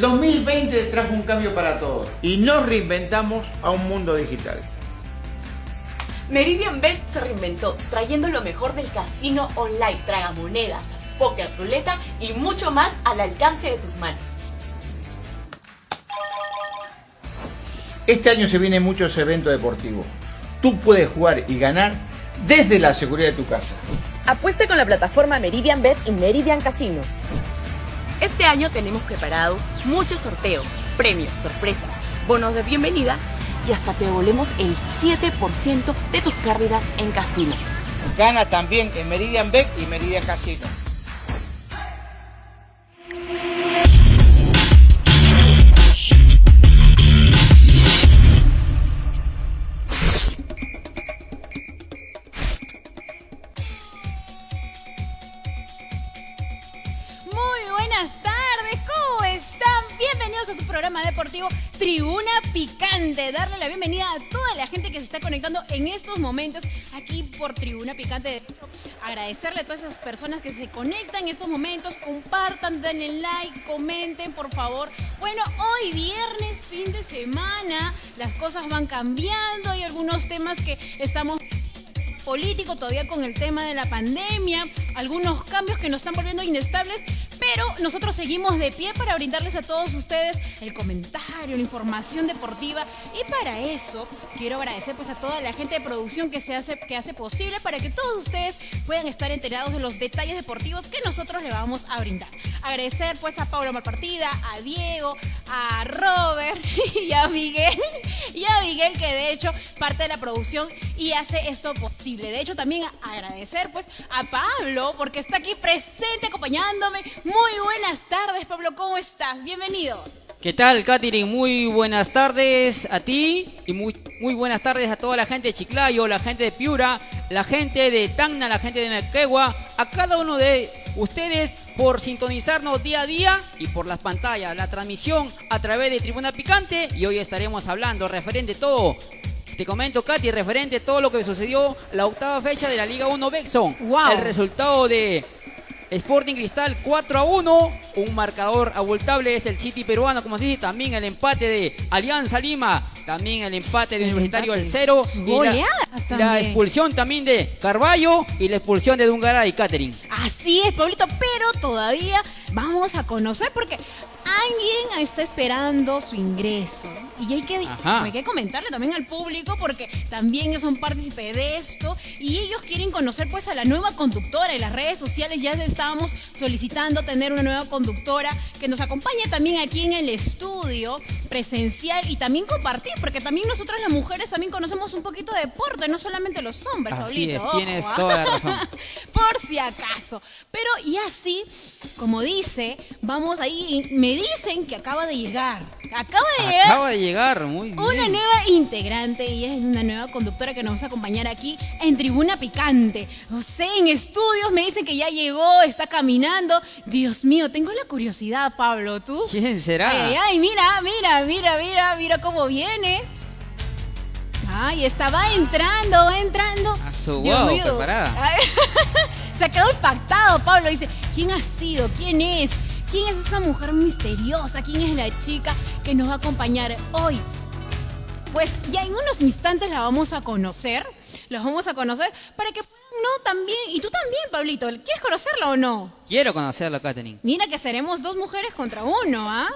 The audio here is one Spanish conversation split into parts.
El 2020 trajo un cambio para todos y nos reinventamos a un mundo digital. Meridian Bet se reinventó, trayendo lo mejor del casino online, tragamonedas, póker, ruleta y mucho más al alcance de tus manos. Este año se vienen muchos eventos deportivos. Tú puedes jugar y ganar desde la seguridad de tu casa. Apueste con la plataforma Meridian Bet y Meridian Casino. Este año tenemos preparado muchos sorteos, premios, sorpresas, bonos de bienvenida y hasta te devolvemos el 7% de tus pérdidas en casino. Gana también en Meridian Bet y Meridian Casino. Aquí por Tribuna Picante. Agradecerle a todas esas personas que se conectan en estos momentos, compartan, denle like, comenten, por favor. Bueno, hoy viernes, fin de semana, las cosas van cambiando, hay algunos temas que estamos político, todavía con el tema de la pandemia, algunos cambios que nos están volviendo inestables, pero nosotros seguimos de pie para brindarles a todos ustedes el comentario, la información deportiva y para eso quiero agradecer pues a toda la gente de producción que se hace que hace posible para que todos ustedes puedan estar enterados de los detalles deportivos que nosotros le vamos a brindar. Agradecer pues a Pablo Malpartida, a Diego, a Robert y a Miguel y a Miguel que de hecho parte de la producción y hace esto posible. De hecho también agradecer pues a Pablo porque está aquí presente acompañándome. Buenas tardes Pablo, ¿cómo estás? Bienvenido. ¿Qué tal, Katherine? Muy buenas tardes a ti y muy, muy buenas tardes a toda la gente de Chiclayo, la gente de Piura, la gente de Tacna, la gente de Mequegua, a cada uno de ustedes por sintonizarnos día a día y por las pantallas, la transmisión a través de Tribuna Picante y hoy estaremos hablando referente a todo. Te comento, Katy, referente a todo lo que sucedió la octava fecha de la Liga 1 Bexon. Wow. El resultado de Sporting Cristal 4 a 1. Un marcador abultable es el City peruano, como se dice. También el empate de Alianza Lima. También el empate de El Universitario empate. el 0. Y la, expulsión también de Carballo y la expulsión de Dungara y Catherine. Así es, Pablito, pero todavía vamos a conocer porque alguien está esperando su ingreso. Y hay que, hay que comentarle también al público porque también ellos son partícipes de esto y ellos quieren conocer pues a la nueva conductora. En las redes sociales ya estábamos solicitando tener una nueva conductora que nos acompañe también aquí en el estudio presencial y también compartir, porque también nosotras las mujeres también conocemos un poquito de deporte, no solamente los hombres, Así Pablito, es, ojo, tienes ¿ah? toda la razón. Por si acaso. Pero y así, como dice, vamos ahí, me dicen que acaba de llegar. Acaba de llegar Acaba de llegar, muy bien. una nueva integrante y es una nueva conductora que nos va a acompañar aquí en Tribuna Picante. No sé, en estudios me dicen que ya llegó, está caminando. Dios mío, tengo la curiosidad, Pablo, ¿tú? ¿Quién será? Ay, mira, mira, mira, mira, mira cómo viene. Ay, estaba entrando, va entrando. A su Dios guau, mío. preparada. Ay, Se ha quedado impactado, Pablo. Dice, ¿quién ha sido? ¿Quién es? ¿Quién es esa mujer misteriosa? ¿Quién es la chica que nos va a acompañar hoy? Pues ya en unos instantes la vamos a conocer. Los vamos a conocer para que no, también. Y tú también, Pablito. ¿Quieres conocerla o no? Quiero conocerla, Catherine. Mira que seremos dos mujeres contra uno, ¿ah?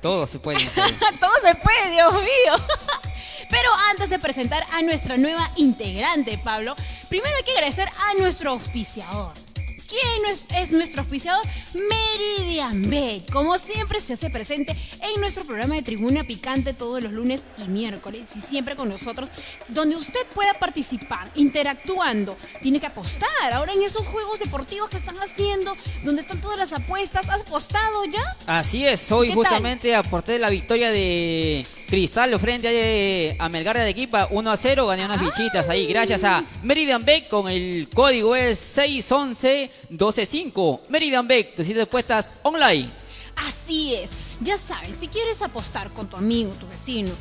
Todo se puede. Todo se puede, Dios mío. Pero antes de presentar a nuestra nueva integrante, Pablo, primero hay que agradecer a nuestro auspiciador. ¿Quién es, es nuestro auspiciador? Meridian Bet. Como siempre se hace presente en nuestro programa de Tribuna Picante todos los lunes y miércoles y siempre con nosotros, donde usted pueda participar, interactuando. Tiene que apostar. Ahora en esos juegos deportivos que están haciendo, donde están todas las apuestas, ¿has apostado ya? Así es, hoy ¿Qué tal? justamente aporté la victoria de Cristal frente a, a Melgar de Arequipa 1 a 0, gané unas bichitas ahí gracias a Meridian Beck con el código es 611-125. Meridian Beck, tus apuestas online. Así es. Ya saben, si quieres apostar con tu amigo, tu vecino,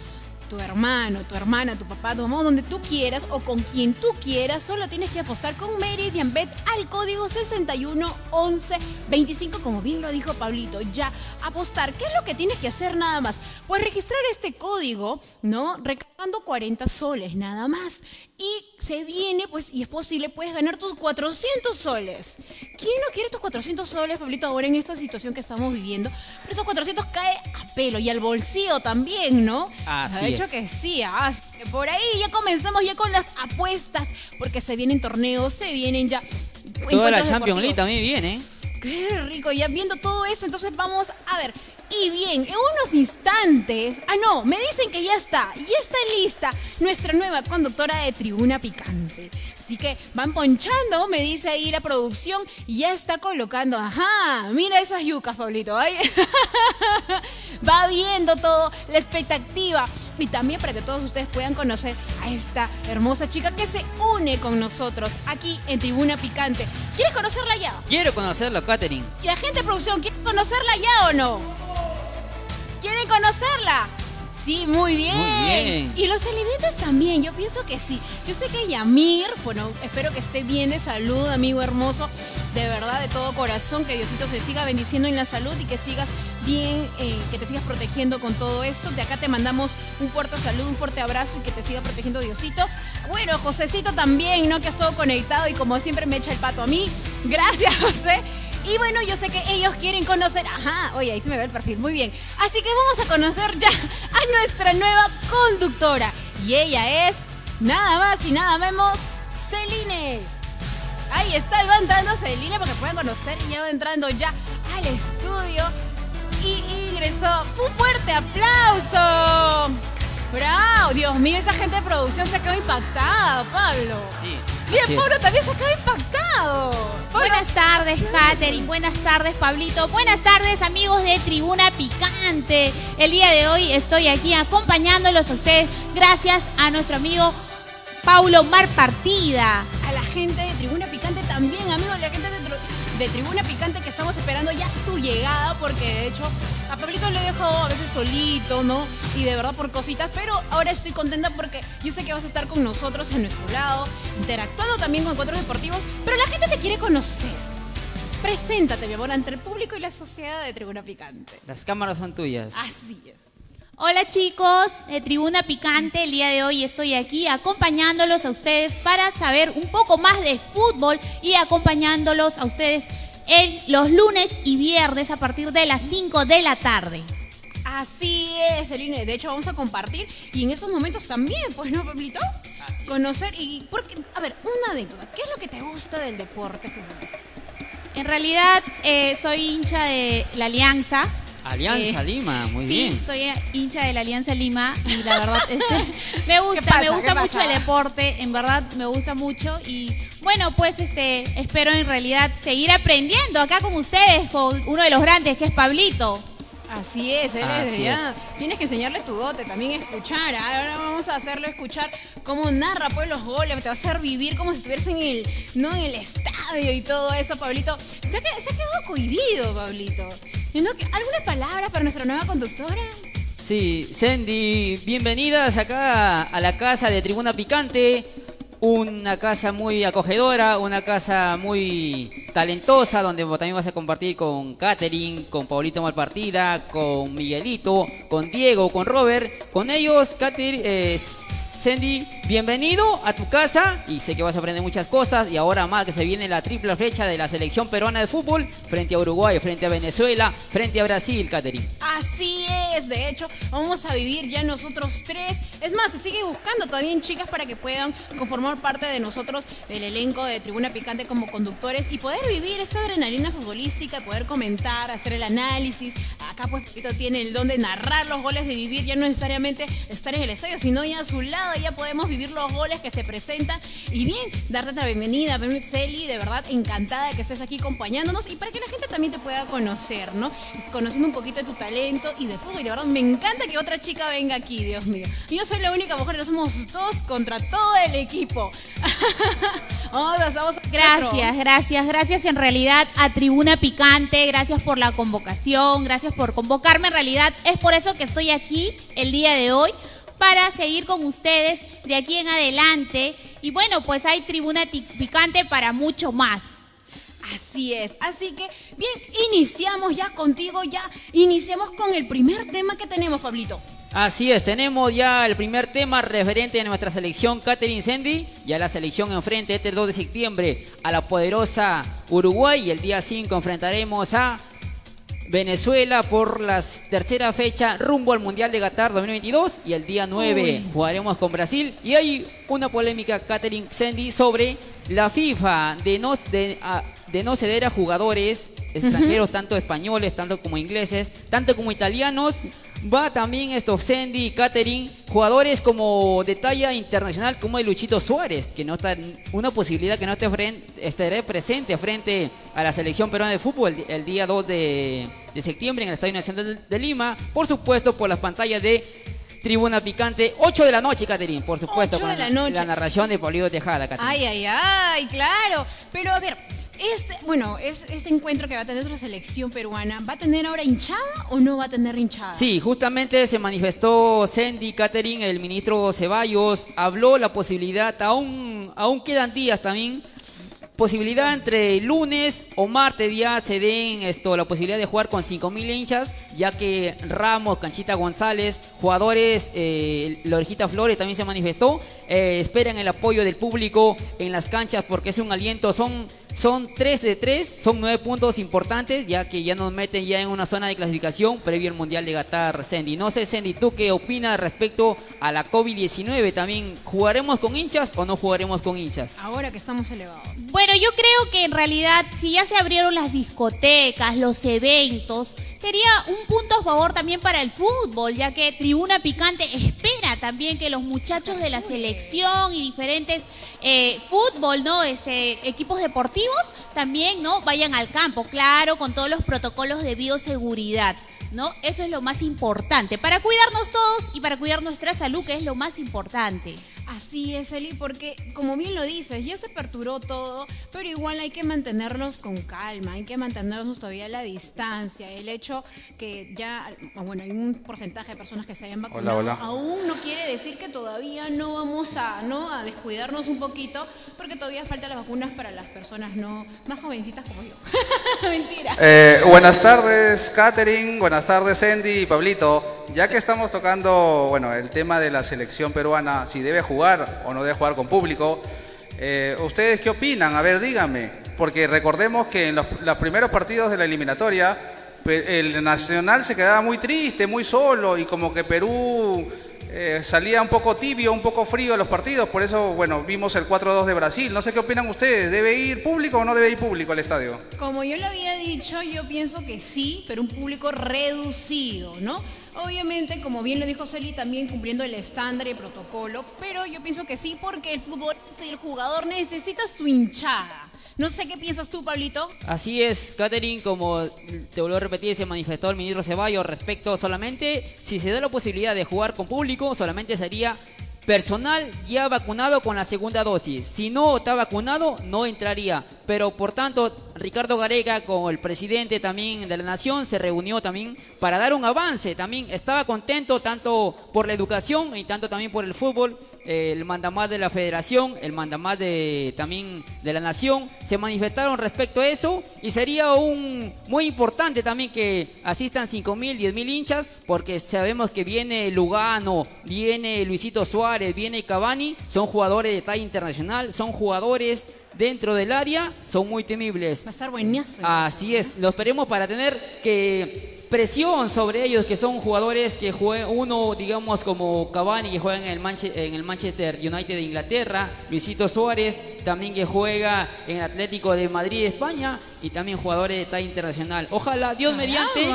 tu hermano, tu hermana, tu papá, tu mamá, donde tú quieras o con quien tú quieras, solo tienes que apostar con Meridian Bet al código 611125, como bien lo dijo Pablito. Ya, apostar. ¿Qué es lo que tienes que hacer nada más? Pues registrar este código, ¿no? Recargando 40 soles nada más. Y se viene, pues, y es posible, puedes ganar tus 400 soles. ¿Quién no quiere tus 400 soles, Pablito, ahora en esta situación que estamos viviendo? Pero esos 400 cae a pelo y al bolsillo también, ¿no? Así De hecho es. que sí, así que por ahí ya comenzamos ya con las apuestas, porque se vienen torneos, se vienen ya... Toda la Champions League también viene. Qué rico, ya viendo todo esto, entonces vamos a ver. Y bien, en unos instantes, ah no, me dicen que ya está, ya está lista nuestra nueva conductora de Tribuna Picante. Así que van ponchando, me dice ahí la producción, y ya está colocando, ajá, mira esas yucas, Pablito, ay. va viendo todo, la expectativa. Y también para que todos ustedes puedan conocer a esta hermosa chica que se une con nosotros aquí en Tribuna Picante. ¿Quieres conocerla ya? Quiero conocerlo, Katherine. ¿Y la gente de producción quiere conocerla ya o no? ¿Quieren conocerla? Sí, muy bien. Muy bien. Y los televidentes también, yo pienso que sí. Yo sé que Yamir, bueno, espero que esté bien de salud, amigo hermoso, de verdad, de todo corazón, que Diosito se siga bendiciendo en la salud y que sigas bien, eh, que te sigas protegiendo con todo esto. De acá te mandamos un fuerte saludo, un fuerte abrazo y que te siga protegiendo Diosito. Bueno, Josecito también, ¿no? Que has todo conectado y como siempre me echa el pato a mí. Gracias, José. Y bueno, yo sé que ellos quieren conocer. Ajá, oye, ahí se me ve el perfil. Muy bien. Así que vamos a conocer ya a nuestra nueva conductora. Y ella es nada más y nada menos Celine. Ahí está, va entrando Celine para que puedan conocer. Y ya va entrando ya al estudio. Y ingresó. Un fuerte aplauso. ¡Bravo! Dios mío, esa gente de producción se quedó impactada, Pablo. Sí. Bien, así es. Pablo también se quedó impactado. Pablo, Buenas tardes, Katherine. Buenas tardes, Pablito. Buenas tardes, amigos de Tribuna Picante. El día de hoy estoy aquí acompañándolos a ustedes gracias a nuestro amigo Paulo Mar Partida. a la gente de Tribuna Picante también, amigos, la gente de, Tru- de Tribuna Picante que estamos esperando ya tu llegada, porque de hecho a Pablito le he dejado a veces solito, ¿no? Y de verdad por cositas, pero ahora estoy contenta porque yo sé que vas a estar con nosotros en nuestro lado, interactuando también con encuentros deportivos, pero la gente te quiere conocer. Preséntate, mi amor, ante el público y la sociedad de Tribuna Picante. Las cámaras son tuyas. Así es. Hola chicos de Tribuna Picante, el día de hoy estoy aquí acompañándolos a ustedes para saber un poco más de fútbol y acompañándolos a ustedes en los lunes y viernes a partir de las 5 de la tarde. Así es, Eline. De hecho, vamos a compartir y en esos momentos también, pues, ¿no, Pablito? Conocer y. Porque, a ver, una anécdota. ¿Qué es lo que te gusta del deporte futbolístico? En realidad eh, soy hincha de la Alianza. Alianza Eh, Lima, muy sí, bien. soy hincha de la Alianza Lima y la verdad este, me gusta, pasa? me ¿Qué gusta pasa? mucho el deporte, en verdad me gusta mucho y bueno, pues este espero en realidad seguir aprendiendo acá con ustedes con uno de los grandes que es Pablito. Así es, él es, Así ya. Tienes que enseñarle tu dote, también escuchar. ¿ah? Ahora vamos a hacerlo escuchar cómo narra pues los goles, te va a hacer vivir como si estuvieras en el, no en el estadio y todo eso, Pablito. Se ha, se ha quedado cohibido, Pablito. ¿Y no? ¿Qué- ¿Algunas palabras para nuestra nueva conductora? Sí, Sandy, bienvenidas acá a la casa de Tribuna Picante. Una casa muy acogedora, una casa muy talentosa, donde también vas a compartir con Katherine, con Paulito Malpartida, con Miguelito, con Diego, con Robert. Con ellos, Katherine, eh, Sandy, bienvenido a tu casa y sé que vas a aprender muchas cosas y ahora más que se viene la triple flecha de la selección peruana de fútbol frente a Uruguay, frente a Venezuela, frente a Brasil, Katherine. Así es, de hecho, vamos a vivir ya nosotros tres. Es más, se sigue buscando también chicas para que puedan conformar parte de nosotros, del elenco de Tribuna Picante como conductores y poder vivir esa adrenalina futbolística, poder comentar, hacer el análisis. Acá pues Pepito tiene el don de narrar los goles, de vivir ya no necesariamente estar en el estadio, sino ya a su lado ya podemos vivir los goles que se presentan. Y bien, darte la bienvenida, Celi, de verdad encantada de que estés aquí acompañándonos y para que la gente también te pueda conocer, ¿no? Conociendo un poquito de tu talento y de fútbol. Y de verdad me encanta que otra chica venga aquí, Dios mío. Y no soy la única mujer, no somos dos contra todo el equipo. Gracias, gracias, gracias en realidad a Tribuna Picante, gracias por la convocación, gracias por convocarme. En realidad es por eso que estoy aquí el día de hoy, para seguir con ustedes de aquí en adelante. Y bueno, pues hay tribuna ti- picante para mucho más. Así es. Así que, bien, iniciamos ya contigo, ya iniciamos con el primer tema que tenemos, Pablito. Así es, tenemos ya el primer tema referente a nuestra selección Catherine Sandy. Ya la selección enfrente este 2 de septiembre a la poderosa Uruguay. Y el día 5 enfrentaremos a Venezuela por la tercera fecha rumbo al Mundial de Qatar 2022. Y el día 9 Uy. jugaremos con Brasil. Y hay una polémica, Catherine Sandy, sobre la FIFA de no, de, a- de no ceder a jugadores extranjeros, tanto españoles, tanto como ingleses, tanto como italianos. Va también estos Sandy y Catherine, jugadores como de talla internacional como el Luchito Suárez, que no está una posibilidad que no esté, fren- estaré presente frente a la selección peruana de fútbol el, el día 2 de, de septiembre en el Estadio Nacional de, Lima, por supuesto por las pantallas de Tribuna Picante, 8 de la noche, Catherine, por supuesto, con la la, la narración de Paulino Tejada, Catherine. Ay, ay, ay, claro. Pero a ver, este, bueno, es, este encuentro que va a tener nuestra selección peruana, ¿va a tener ahora hinchada o no va a tener hinchada? Sí, justamente se manifestó Sandy Catherine, el ministro Ceballos, habló la posibilidad, aún, aún quedan días también, posibilidad entre lunes o martes ya se den esto, la posibilidad de jugar con 5.000 hinchas, ya que Ramos, Canchita González, jugadores, eh, Flores también se manifestó, eh, esperan el apoyo del público en las canchas porque es un aliento, son, son 3 de 3, son 9 puntos importantes, ya que ya nos meten ya en una zona de clasificación previo al Mundial de Qatar, Sandy. No sé, Sandy, ¿tú qué opinas respecto a la COVID-19? También, ¿jugaremos con hinchas o no jugaremos con hinchas? Ahora que estamos elevados. Bueno, yo creo que en realidad, si ya se abrieron las discotecas, los eventos, sería un punto a favor también para el fútbol, ya que Tribuna Picante espera también que los muchachos de la selección y diferentes eh, fútbol, ¿no? Este, equipos deportivos también, ¿no? Vayan al campo, claro, con todos los protocolos de bioseguridad. ¿No? Eso es lo más importante, para cuidarnos todos y para cuidar nuestra salud, que es lo más importante. Así es, Eli, porque como bien lo dices, ya se aperturó todo, pero igual hay que mantenernos con calma, hay que mantenernos todavía a la distancia. El hecho que ya, ah, bueno, hay un porcentaje de personas que se hayan vacunado, Hola, hola. aún no quiere decir que todavía no vamos a, ¿no? a descuidarnos un poquito, porque todavía faltan las vacunas para las personas no más jovencitas como yo. Mentira. Eh, buenas tardes, Catherine. Buenas tardes, Andy y Pablito. Ya que estamos tocando, bueno, el tema de la selección peruana, si debe jugar o no debe jugar con público, eh, ¿ustedes qué opinan? A ver, díganme. Porque recordemos que en los, primeros partidos de la eliminatoria, el Nacional se quedaba muy triste, muy solo, y como que Perú eh, salía un poco tibio, un poco frío a los partidos. Por eso, bueno, vimos el 4-2 de Brasil. No sé qué opinan ustedes. ¿Debe ir público o no debe ir público al estadio? Como yo lo había dicho, yo pienso que sí, pero un público reducido, ¿no? Obviamente, como bien lo dijo Celi, también cumpliendo el estándar y protocolo, pero yo pienso que sí porque el fútbol el jugador necesita su hinchada. No sé qué piensas tú, Pablito. Así es, Catherine, como te vuelvo a repetir, se manifestó el ministro Ceballos respecto solamente, si se da la posibilidad de jugar con público, solamente sería personal ya vacunado con la segunda dosis. Si no está vacunado, no entraría. Pero por tanto, Ricardo Garega, con el presidente también de la Nación, se reunió también para dar un avance. También estaba contento tanto por la educación y tanto también por el fútbol. Eh, el mandamás de la federación, el mandamás de, también de la Nación, se manifestaron respecto a eso. Y sería un muy importante también que asistan 5 mil, 10 mil hinchas, porque sabemos que viene Lugano, viene Luisito Suárez, viene Cavani, son jugadores de talla internacional, son jugadores dentro del área, son muy temibles. Va a estar buenazo. Así es, lo esperemos para tener que presión sobre ellos, que son jugadores que juegan, uno digamos como Cavani que juega en el, Manche- en el Manchester United de Inglaterra, Luisito Suárez también que juega en el Atlético de Madrid España y también jugadores de talla internacional. Ojalá, Dios mediante.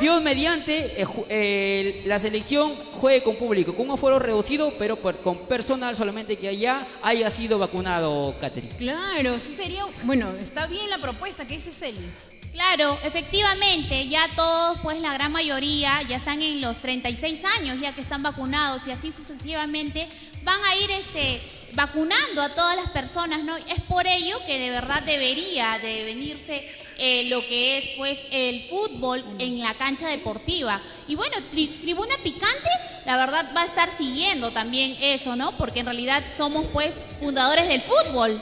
Dios mediante, eh, eh, la selección juegue con público, con un aforo reducido, pero por- con personal solamente que allá haya sido vacunado, Catherine. Claro, sí sería. Bueno, está bien la propuesta que dice Celi. Claro, efectivamente, ya todos, pues la gran mayoría ya están en los 36 años, ya que están vacunados y así sucesivamente van a ir este vacunando a todas las personas, ¿no? Es por ello que de verdad debería de venirse eh, lo que es pues el fútbol en la cancha deportiva. Y bueno, tri- Tribuna Picante, la verdad va a estar siguiendo también eso, ¿no? Porque en realidad somos pues fundadores del fútbol.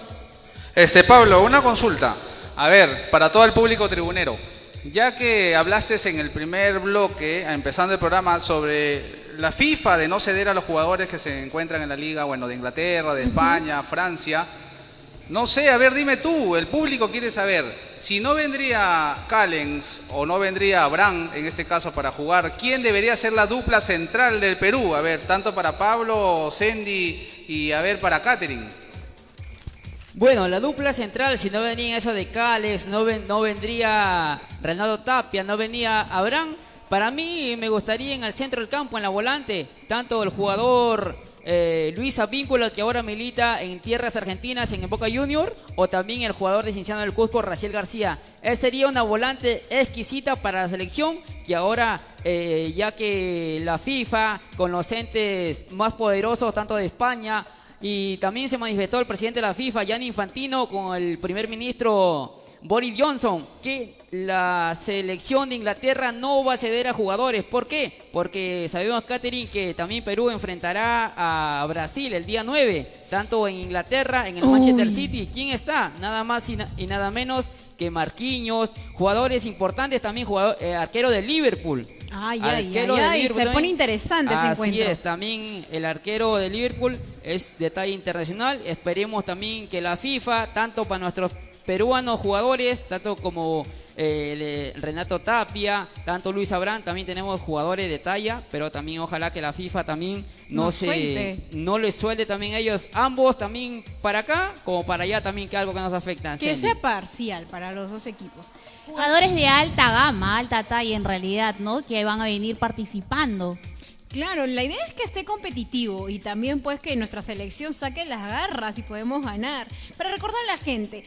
Este, Pablo, una consulta. A ver, para todo el público tribunero, ya que hablaste en el primer bloque, empezando el programa, sobre la FIFA de no ceder a los jugadores que se encuentran en la liga, bueno, de Inglaterra, de España, Francia. No sé, a ver, dime tú, el público quiere saber, si no vendría Callens o no vendría Abraham, en este caso, para jugar, ¿quién debería ser la dupla central del Perú? A ver, tanto para Pablo, Sandy y a ver, para Catherine. Bueno, la dupla central, si no venía eso de Cales, no, no vendría Renato Tapia, no venía Abraham, para mí me gustaría en el centro del campo, en la volante, tanto el jugador eh, Luis Avínculo, que ahora milita en tierras argentinas en Boca Junior, o también el jugador de Cinciano del Cusco, Raciel García. Esa sería una volante exquisita para la selección, que ahora, eh, ya que la FIFA, con los entes más poderosos, tanto de España, y también se manifestó el presidente de la FIFA, Gianni Infantino, con el primer ministro Boris Johnson, que la selección de Inglaterra no va a ceder a jugadores. ¿Por qué? Porque sabemos, Catherine, que también Perú enfrentará a Brasil el día 9, tanto en Inglaterra, en el Manchester Uy. City. ¿Quién está? Nada más y, na- y nada menos que Marquinhos, jugadores importantes, también jugador, eh, arquero de Liverpool. Ay, Arquero ay, de ay, Liverpool se pone interesante ese Así encuentro. es, también el arquero de Liverpool es de talla internacional. Esperemos también que la FIFA, tanto para nuestros peruanos jugadores, tanto como eh, de Renato Tapia, tanto Luis Abrán, también tenemos jugadores de talla, pero también ojalá que la FIFA también no Nos se suelte. no les suelte también a ellos ambos también para acá como para allá también que algo que nos afecta. Que Sandy. sea parcial para los dos equipos. Jugadores de alta gama, alta talla en realidad, ¿no? Que van a venir participando. Claro, la idea es que esté competitivo y también pues que nuestra selección saque las garras y podemos ganar. Para recordar a la gente,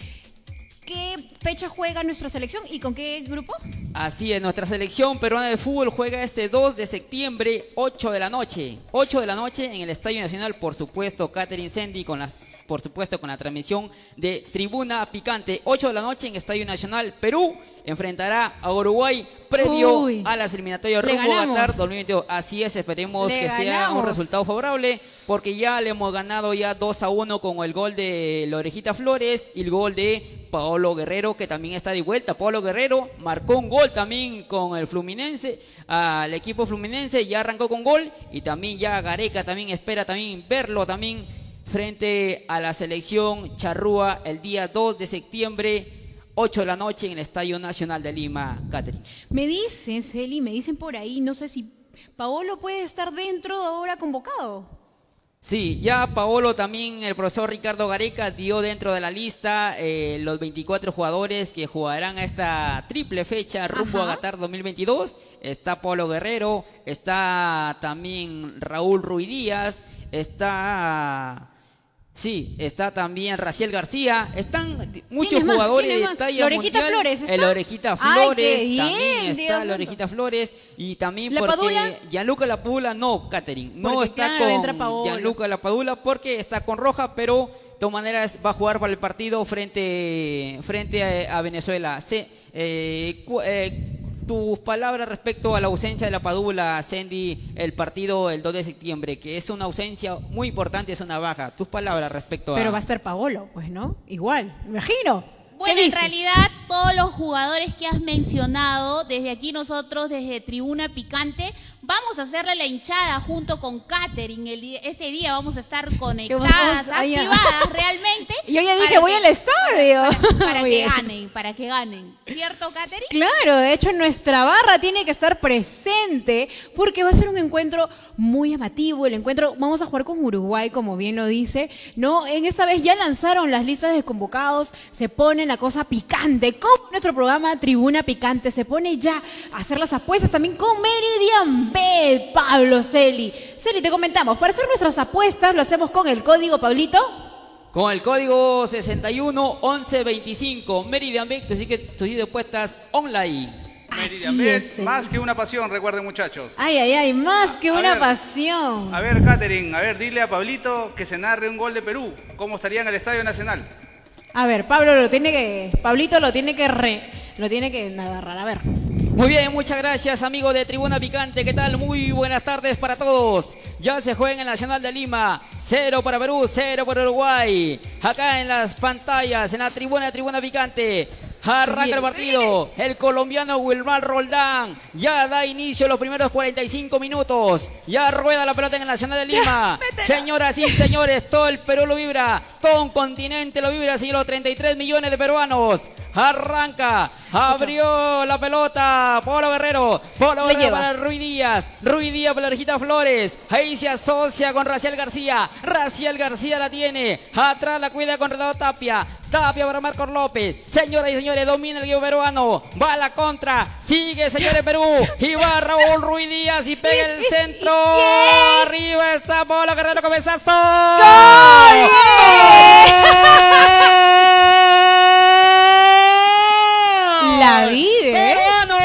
¿qué fecha juega nuestra selección y con qué grupo? Así es, nuestra selección peruana de fútbol juega este 2 de septiembre, 8 de la noche. 8 de la noche en el Estadio Nacional, por supuesto, Catherine Sandy con la por supuesto con la transmisión de Tribuna Picante. 8 de la noche en Estadio Nacional, Perú enfrentará a Uruguay previo Uy. a las eliminatorias rumbo a. Qatar 2022. Así es, esperemos Le que sea un resultado favorable porque ya le hemos ganado ya 2 a 1 con el gol de la Orejita Flores y el gol de Paolo Guerrero que también está de vuelta. Paolo Guerrero marcó un gol también con el Fluminense, al equipo Fluminense ya arrancó con gol y también ya Gareca también espera también verlo también frente a la selección charrúa el día 2 de septiembre 8 de la noche en el Estadio Nacional de Lima, Catherine. Me dicen, Celi, me dicen por ahí, no sé si Paolo puede estar dentro ahora convocado. Sí, ya Paolo también, el profesor Ricardo Gareca dio dentro de la lista eh, los 24 jugadores que jugarán a esta triple fecha rumbo Ajá. a Qatar 2022. Está Paolo Guerrero, está también Raúl Ruiz Díaz, está... Sí, está también Raciel García, están muchos jugadores ¿Quién es de talla ¿La Orejita mundial. Flores está? El Orejita Flores, bien, también está la santo. Orejita Flores y también ¿La porque Padula? Gianluca Lapadula no, Catherine, no está claro, con. Gianluca La Padula porque está con roja, pero de todas maneras va a jugar para el partido frente, frente a, a Venezuela. Se- eh, eh, tus palabras respecto a la ausencia de La Padula, Sandy, el partido el 2 de septiembre, que es una ausencia muy importante, es una baja. Tus palabras respecto a... Pero va a ser Paolo, pues, ¿no? Igual, me imagino. ¿Qué Bueno, en realidad todos los jugadores que has mencionado, desde aquí nosotros, desde Tribuna Picante, vamos a hacerle la hinchada junto con Katherine. El día- ese día vamos a estar conectadas, vamos activadas realmente. Yo ya dije, voy que- al estadio. Para, que bien. ganen, para que ganen. ¿Cierto, Katherine? Claro, de hecho nuestra barra tiene que estar presente porque va a ser un encuentro muy llamativo. El encuentro, vamos a jugar con Uruguay, como bien lo dice, ¿no? En esta vez ya lanzaron las listas de convocados, se pone la cosa picante. Como nuestro programa Tribuna Picante se pone ya a hacer las apuestas también con Meridian Bet, Pablo Celi. Celi, te comentamos, para hacer nuestras apuestas lo hacemos con el código Pablito. Con el código 611125 Meridian Bank, así que tus puestas online. Meridian Así Bet, es. más que una pasión, recuerden muchachos. Ay, ay, ay, más que A una ver. pasión. A ver, Catherine, a ver, dile a Pablito que se narre un gol de Perú. ¿Cómo estaría en el Estadio Nacional? A ver, Pablo lo tiene que, Pablito lo tiene que re, lo tiene que narrar. A ver. Muy bien, muchas gracias amigos de Tribuna Picante. ¿Qué tal? Muy buenas tardes para todos. Ya se juega en el Nacional de Lima. Cero para Perú, cero para Uruguay. Acá en las pantallas, en la tribuna de Tribuna Picante. Arranca el partido. El colombiano Wilmar Roldán ya da inicio a los primeros 45 minutos. Ya rueda la pelota en el Nacional de Lima. Señoras y señores, todo el Perú lo vibra. Todo un continente lo vibra, señor. Los 33 millones de peruanos. Arranca. Abrió la pelota. Polo Guerrero. Polo Guerrero lleva. para Rui Díaz. Rui Díaz para la Rejita Flores. Ahí se asocia con Raciel García. Raciel García la tiene. Atrás la cuida con Renato Tapia. Tapia para Marcos López. Señoras y señores, domina el equipo peruano. Va a la contra. Sigue, señores, Perú. Y va Raúl Rui Díaz y pega el centro. Arriba está Polo Guerrero Cabezazo. La vive. Peruano.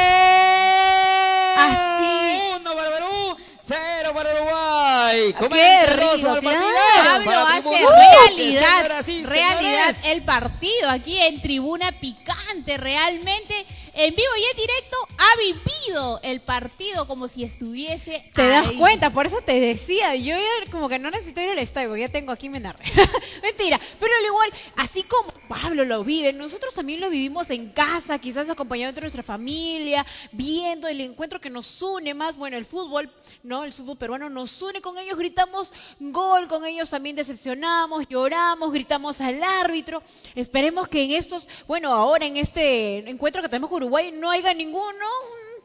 Así. Uno para Perú, cero para Uruguay. Qué rico. Pablo hace realidad, realidad el partido aquí en Tribuna Picante, realmente en vivo y en directo ha vivido el partido como si estuviese Te das cuenta, por eso te decía, yo ya como que no necesito ir al estadio, porque ya tengo aquí me narré. Mentira, pero al igual, así como Pablo lo vive, nosotros también lo vivimos en casa, quizás acompañado de nuestra familia, viendo el encuentro que nos une más, bueno, el fútbol, ¿no? El fútbol peruano nos une, con ellos gritamos gol, con ellos también decepcionamos, lloramos, gritamos al árbitro. Esperemos que en estos, bueno, ahora en este encuentro que tenemos con Uruguay no haya ninguno,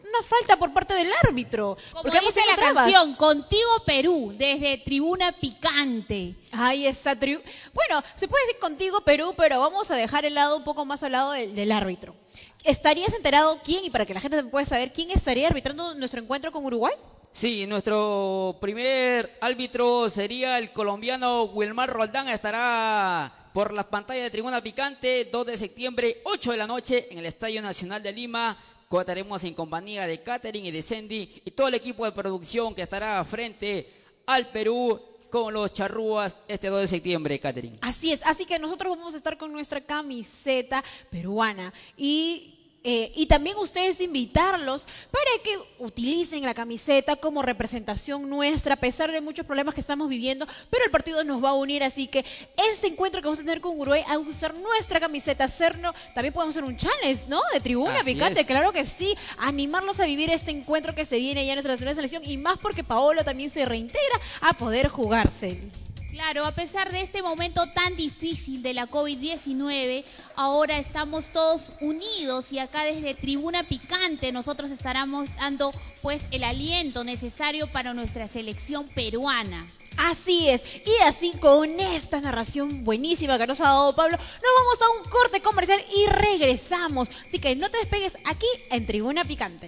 una falta por parte del árbitro. Como porque hemos dice la trabas. canción, Contigo Perú, desde Tribuna Picante. Ay, esa tribu. Bueno, se puede decir contigo Perú, pero vamos a dejar el lado un poco más al lado del, del árbitro. ¿Estarías enterado quién, y para que la gente pueda saber, quién estaría arbitrando nuestro encuentro con Uruguay? Sí, nuestro primer árbitro sería el colombiano Wilmar Roldán. Estará por las pantallas de Tribuna Picante, 2 de septiembre, 8 de la noche, en el Estadio Nacional de Lima. Contaremos en compañía de Catherine y de Sandy y todo el equipo de producción que estará frente al Perú con los charrúas este 2 de septiembre, Catherine. Así es, así que nosotros vamos a estar con nuestra camiseta peruana y, eh, y también ustedes invitarlos para que utilicen la camiseta como representación nuestra, a pesar de muchos problemas que estamos viviendo, pero el partido nos va a unir, así que este encuentro que vamos a tener con Uruguay, a usar nuestra camiseta, hacernos, también podemos hacer un challenge, ¿no? De tribuna Así picante, es. claro que sí, animarlos a vivir este encuentro que se viene ya en nuestra nacional selección y más porque Paolo también se reintegra a poder jugarse. Claro, a pesar de este momento tan difícil de la COVID-19, ahora estamos todos unidos y acá desde Tribuna Picante nosotros estaremos dando pues el aliento necesario para nuestra selección peruana. Así es, y así con esta narración buenísima que nos ha dado Pablo, nos vamos a un corte comercial y regresamos. Así que no te despegues aquí en Tribuna Picante.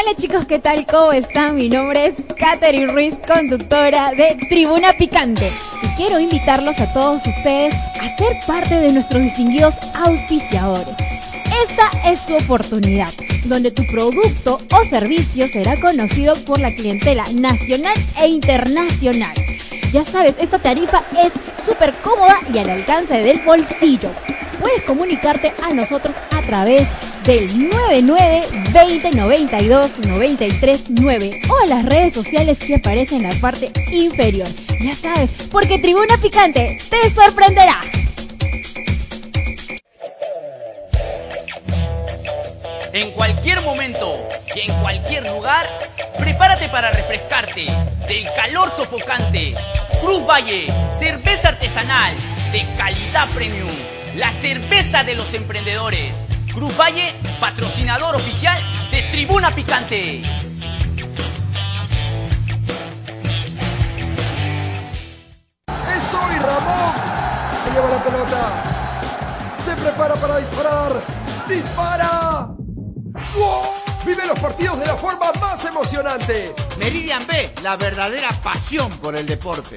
Hola chicos, ¿qué tal? ¿Cómo están? Mi nombre es Katherine Ruiz, conductora de Tribuna Picante. Y quiero invitarlos a todos ustedes a ser parte de nuestros distinguidos auspiciadores. Esta es tu oportunidad, donde tu producto o servicio será conocido por la clientela nacional e internacional. Ya sabes, esta tarifa es súper cómoda y al alcance del bolsillo. Puedes comunicarte a nosotros a través del 99 20 92 93 9 o las redes sociales que aparecen en la parte inferior. Ya sabes, porque Tribuna Picante te sorprenderá. En cualquier momento y en cualquier lugar, prepárate para refrescarte del calor sofocante. Cruz Valle, cerveza artesanal de calidad premium, la cerveza de los emprendedores. Cruz Valle, patrocinador oficial de Tribuna Picante. ¡Es hoy Ramón! Se lleva la pelota. Se prepara para disparar. ¡Dispara! ¡Gol! Vive los partidos de la forma más emocionante. Meridian B, la verdadera pasión por el deporte.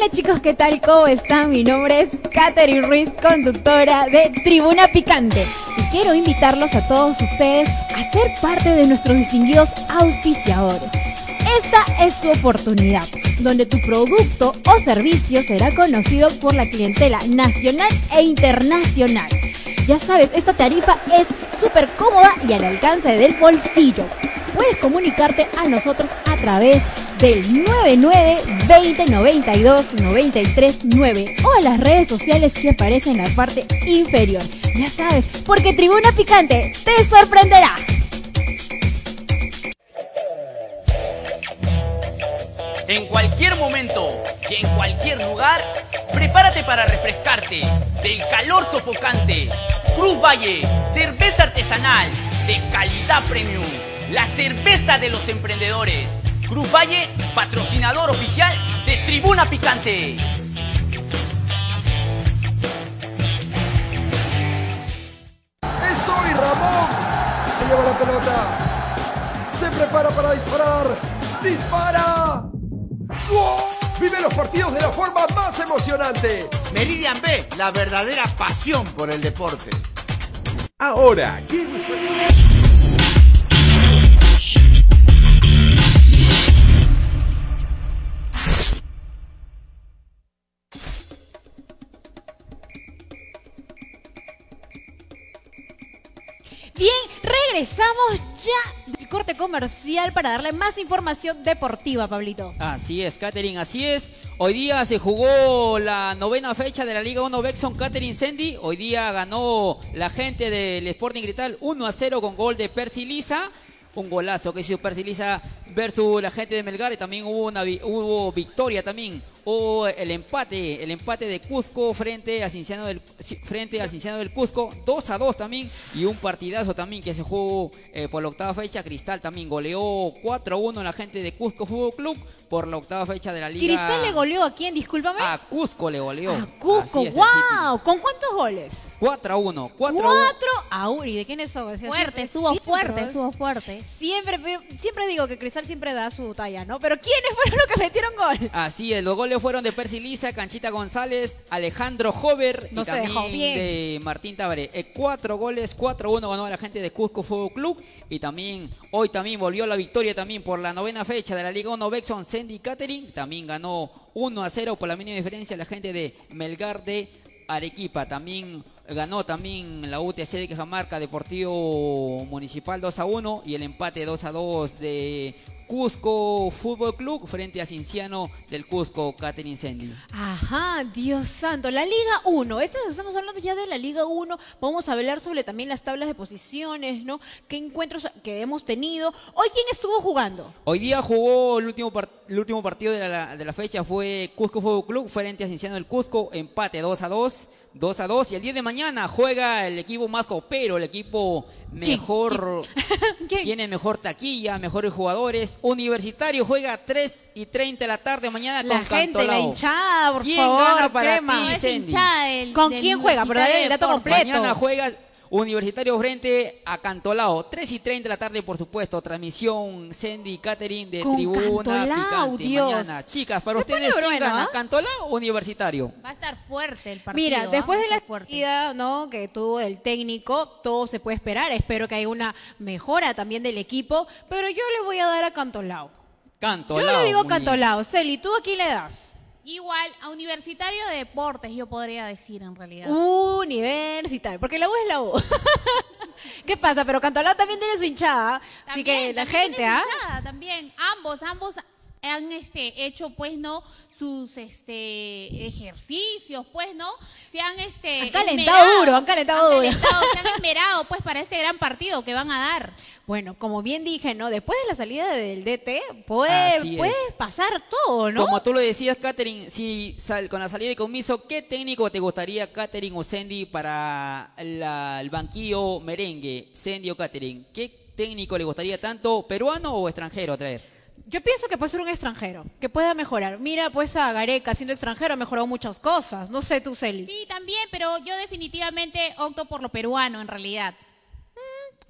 Hola chicos, ¿qué tal? ¿Cómo están? Mi nombre es Katherine Ruiz, conductora de Tribuna Picante. Y quiero invitarlos a todos ustedes a ser parte de nuestros distinguidos auspiciadores. Esta es tu oportunidad, donde tu producto o servicio será conocido por la clientela nacional e internacional. Ya sabes, esta tarifa es súper cómoda y al alcance del bolsillo. Puedes comunicarte a nosotros a través del 99 20 92 93 9 o a las redes sociales que aparecen en la parte inferior. Ya sabes, porque Tribuna Picante te sorprenderá. En cualquier momento y en cualquier lugar, prepárate para refrescarte del calor sofocante. Cruz Valle, cerveza artesanal de calidad premium, la cerveza de los emprendedores. Cruz Valle, patrocinador oficial de Tribuna Picante. ¡Es hoy Ramón! Se lleva la pelota. Se prepara para disparar. ¡Dispara! ¡Gol! Vive los partidos de la forma más emocionante. Meridian B, la verdadera pasión por el deporte. Ahora, Kiwi regresamos ya del corte comercial para darle más información deportiva, Pablito. Así es, Catherine, así es. Hoy día se jugó la novena fecha de la Liga 1 Bexon Catherine Sandy. Hoy día ganó la gente del Sporting Cristal 1 a 0 con gol de Percy Lisa. Un golazo que hizo Percy Lisa versus la gente de Melgar y también hubo una hubo victoria también o el empate el empate de Cusco frente al Cinciano del frente al Cinciano del Cusco 2 a 2 también y un partidazo también que se jugó eh, por la octava fecha Cristal también goleó 4 a 1 la gente de Cusco Fútbol Club por la octava fecha de la liga Cristal le goleó a quién, discúlpame. a Cusco le goleó A Cusco, es wow. ¿Con cuántos goles? 4 a 1 4 a 1 Cuatro a uno. ¿Y de quiénes son? O sea, Fuerte, estuvo fuerte, estuvo fuerte. Siempre, siempre digo que Cristal siempre da su talla, ¿no? Pero ¿quiénes fueron los que metieron gol? Así es, los goles fueron de Percy Lisa, Canchita González, Alejandro Hover No y también de Martín Tabaré. Eh, cuatro goles, 4-1 ganó a la gente de Cusco Fútbol Club y también hoy también volvió la victoria también por la novena fecha de la Liga 1 Bexon Sandy Catering. También ganó 1-0 por la mínima diferencia la gente de Melgar de Arequipa. También ganó también la UTC de Cajamarca Deportivo Municipal 2-1 y el empate 2-2 de Cusco Fútbol Club frente a Cinciano del Cusco Catering Sandy. Ajá, Dios santo. La Liga 1. Esto estamos hablando ya de la Liga 1. Vamos a hablar sobre también las tablas de posiciones, ¿no? ¿Qué encuentros que hemos tenido? Hoy, ¿quién estuvo jugando? Hoy día jugó el último, par- el último partido de la, de la fecha fue Cusco Fútbol Club frente a Cinciano del Cusco, empate 2 a 2, 2 a 2 y el día de mañana juega el equipo más copero, el equipo mejor tiene mejor taquilla, mejores jugadores. Universitario juega a 3 y 30 de la tarde mañana La con gente, la Cantolao. hinchada, por ¿Quién favor, gana para ti, ¿Con del quién juega? Pero dale el dato completo. Mañana juega Universitario frente a Cantolao. 3 y 30 de la tarde, por supuesto. Transmisión Sandy Catering de Con Tribuna Cantolao, Picante. Dios. Mañana. Chicas, para Se ustedes, ¿quién bueno, gana? ¿ah? ¿Cantolao o Universitario? Va a estar fuerte el partido. Mira, ¿ah? después de la salida, ¿no? que tuvo el técnico, todo se puede esperar. Espero que haya una mejora también del equipo, pero yo le voy a dar a Cantolao. Cantolao. Yo le digo. Cantolao. Celi, ¿tú a quién le das? Igual, a Universitario de Deportes, yo podría decir en realidad. Universitario, porque la U es la U. ¿Qué pasa? Pero Cantolao también tiene su hinchada, así que la gente, ¿ah? hinchada, También, ambos, ambos han este hecho pues no sus este ejercicios pues no se han este Han calentado esmerado, duro, han calentado duro. calentado, se han esmerado pues para este gran partido que van a dar Bueno, como bien dije, ¿no? Después de la salida del DT, puede, Así es. puede pasar todo, ¿no? Como tú lo decías, Catherine, si sal- con la salida de Comiso, ¿qué técnico te gustaría, Catherine o Sandy, para la- el banquillo merengue? Sandy o Catherine, ¿qué técnico le gustaría tanto, peruano o extranjero traer? Yo pienso que puede ser un extranjero, que pueda mejorar. Mira, pues a Gareca, siendo extranjero, ha mejorado muchas cosas. No sé tú, Celi. sí también pero yo definitivamente opto por lo peruano en realidad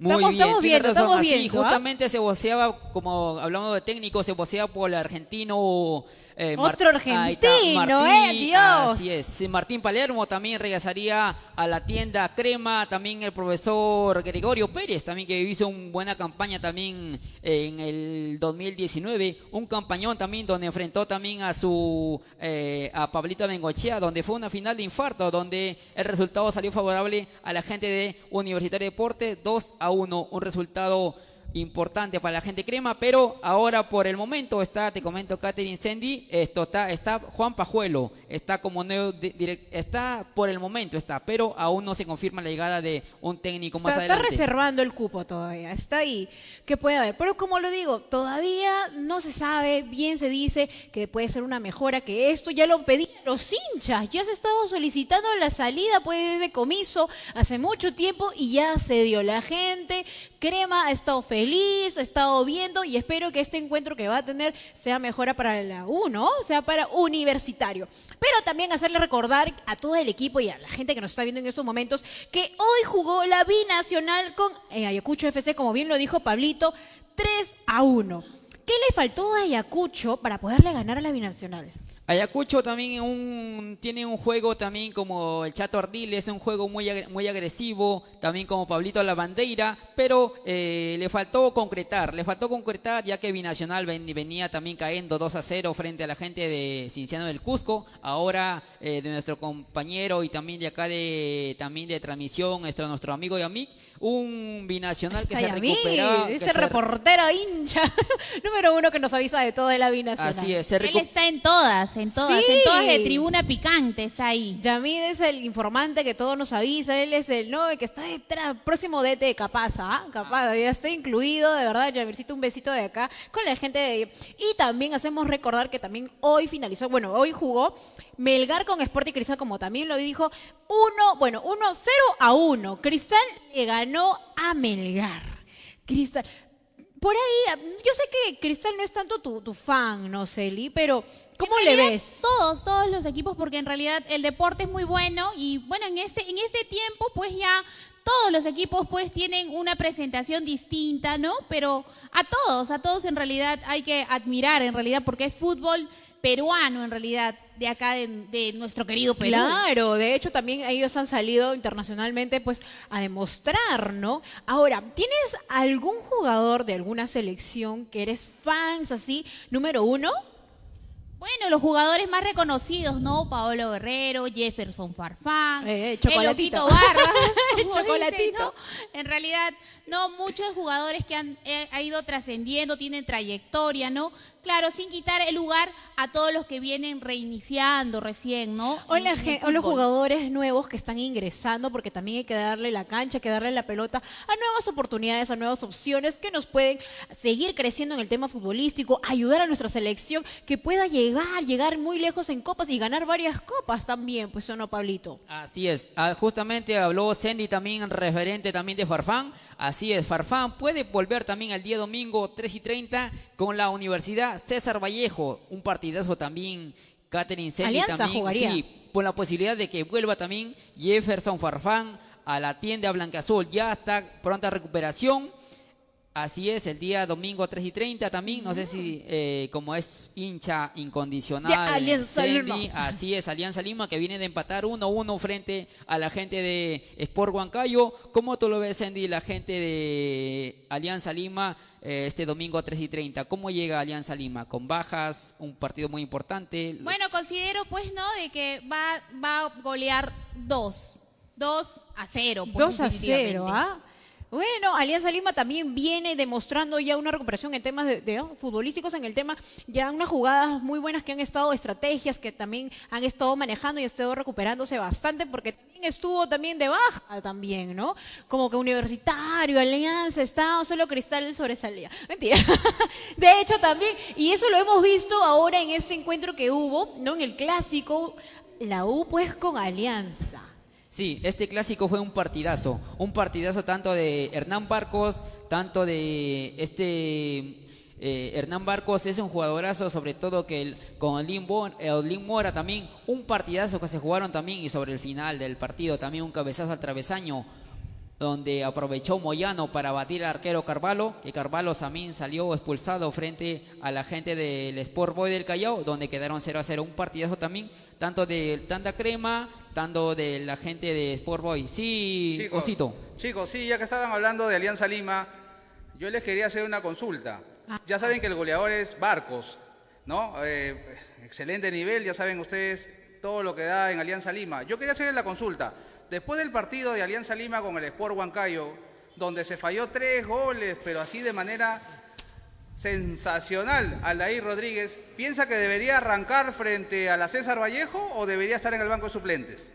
Muy Estamos- bien, estamos viendo, razón. estamos Así, viendo, ¿ah? justamente se voceaba, como hablando de técnico, se voceaba por el argentino. Eh, Otro argentino, Martín, eh, Dios. Así es. Martín Palermo también regresaría a la tienda Crema. También el profesor Gregorio Pérez, también que hizo una buena campaña también en el 2019. Un campañón también donde enfrentó también a su eh, a Pablito Bengochea, donde fue una final de infarto, donde el resultado salió favorable a la gente de Universitario de Deporte, 2 a 1, un resultado importante para la gente crema, pero ahora por el momento está, te comento, Catherine Sandy, esto está, está Juan Pajuelo, está como nuevo di- direct- está por el momento está, pero aún no se confirma la llegada de un técnico más Está, está adelante. reservando el cupo todavía, está ahí. ¿Qué puede haber? Pero como lo digo, todavía no se sabe, bien se dice que puede ser una mejora, que esto ya lo pedían los hinchas, ya se ha estado solicitando la salida pues de comiso hace mucho tiempo y ya se dio la gente. Crema ha estado feliz, ha estado viendo y espero que este encuentro que va a tener sea mejora para la U, ¿no? Sea para universitario. Pero también hacerle recordar a todo el equipo y a la gente que nos está viendo en estos momentos que hoy jugó la binacional con eh, Ayacucho FC, como bien lo dijo Pablito, 3 a 1. ¿Qué le faltó a Ayacucho para poderle ganar a la binacional? Ayacucho también un, tiene un juego también como el Chato Ardil, es un juego muy, muy agresivo, también como Pablito La Bandeira, pero eh, le faltó concretar, le faltó concretar ya que Binacional ven- venía también cayendo 2 a 0 frente a la gente de Cinciano del Cusco, ahora eh, de nuestro compañero y también de acá de también de transmisión, nuestro, nuestro amigo y amigo, un binacional que Ay, se mí, que ese se- reportero hincha número uno que nos avisa de todo de la binacional. Así es, se Él recu- está en todas, en todas, Sí. en todas de tribuna picante, está ahí. Yamid es el informante que todo nos avisa, él es el no el que está detrás, próximo DT de Capaz, ¿ah? Capaz, ya está incluido, de verdad, Yamircito, un besito de acá con la gente de y también hacemos recordar que también hoy finalizó, bueno, hoy jugó Melgar con Sporting Cristal, como también lo dijo, uno, bueno, uno, cero a uno. Cristal le ganó a Melgar. Cristal. Por ahí, yo sé que Cristal no es tanto tu, tu fan, ¿no, Celi? Pero, ¿cómo le ves? Todos, todos los equipos, porque en realidad el deporte es muy bueno y bueno, en este, en este tiempo pues ya todos los equipos pues tienen una presentación distinta, ¿no? Pero a todos, a todos en realidad hay que admirar en realidad porque es fútbol peruano en realidad, de acá de, de nuestro querido Perú. Claro, de hecho también ellos han salido internacionalmente pues a demostrar, ¿no? Ahora, ¿tienes algún jugador de alguna selección que eres fans así, número uno? Bueno, los jugadores más reconocidos, ¿no? Paolo Guerrero, Jefferson Farfán, Eh, el chocolatito. Dicen, chocolatito. ¿no? En realidad, no, muchos jugadores que han eh, ha ido trascendiendo, tienen trayectoria, ¿no? Claro, sin quitar el lugar a todos los que vienen reiniciando recién, ¿no? O, En- la en o los jugadores nuevos que están ingresando, porque también hay que darle la cancha, hay que darle la pelota a nuevas oportunidades, a nuevas opciones que nos pueden seguir creciendo en el tema futbolístico, ayudar a nuestra selección que pueda llegar, llegar muy lejos en copas y ganar varias copas también, pues ¿o no, Pablito? Así es, Ah, justamente habló Sandy también, referente también de Farfán. Así es, Farfán puede volver también el día domingo 3 y 30 con la Universidad César Vallejo. Un partidazo también, Catherine Alianza también. jugaría. Sí, con la posibilidad de que vuelva también Jefferson Farfán a la tienda Blanca Azul. Ya está pronta recuperación. Así es, el día domingo 3 y 30 también, no sé si eh, como es hincha incondicional, De Alianza Sandy, Lima. así es, Alianza Lima que viene de empatar 1-1 frente a la gente de Sport Huancayo. ¿Cómo tú lo ves, Sandy, la gente de Alianza Lima eh, este domingo 3 y 30? ¿Cómo llega Alianza Lima? ¿Con bajas? ¿Un partido muy importante? Bueno, considero pues, ¿no? De que va, va a golear dos, dos a cero. pues, 2 a 0, definitivamente. ¿ah? Bueno, Alianza Lima también viene demostrando ya una recuperación en temas de, ¿no? futbolísticos, en el tema, ya unas jugadas muy buenas que han estado, estrategias que también han estado manejando y estado recuperándose bastante, porque también estuvo también de baja también, ¿no? Como que Universitario, Alianza, estaba solo Cristal sobresalía. Mentira. De hecho también, y eso lo hemos visto ahora en este encuentro que hubo, ¿no? En el clásico, la U pues con Alianza. Sí, este clásico fue un partidazo, un partidazo tanto de Hernán Barcos, tanto de este eh, Hernán Barcos es un jugadorazo, sobre todo que el, con Olin, Bo- eh, Mora también, un partidazo que se jugaron también y sobre el final del partido también un cabezazo al travesaño donde aprovechó Moyano para batir al arquero Carvalho, que Carvalho también salió expulsado frente a la gente del Sport Boy del Callao, donde quedaron 0 a 0. Un partidazo también, tanto del Tanda Crema, tanto de la gente de Sport Boy. Sí, Chicos, Osito. chicos, sí, ya que estaban hablando de Alianza Lima, yo les quería hacer una consulta. Ya saben que el goleador es Barcos, ¿no? Eh, excelente nivel, ya saben ustedes todo lo que da en Alianza Lima. Yo quería hacerles la consulta. Después del partido de Alianza Lima con el Sport Huancayo, donde se falló tres goles, pero así de manera sensacional, Aldair Rodríguez, ¿piensa que debería arrancar frente a la César Vallejo o debería estar en el banco de suplentes?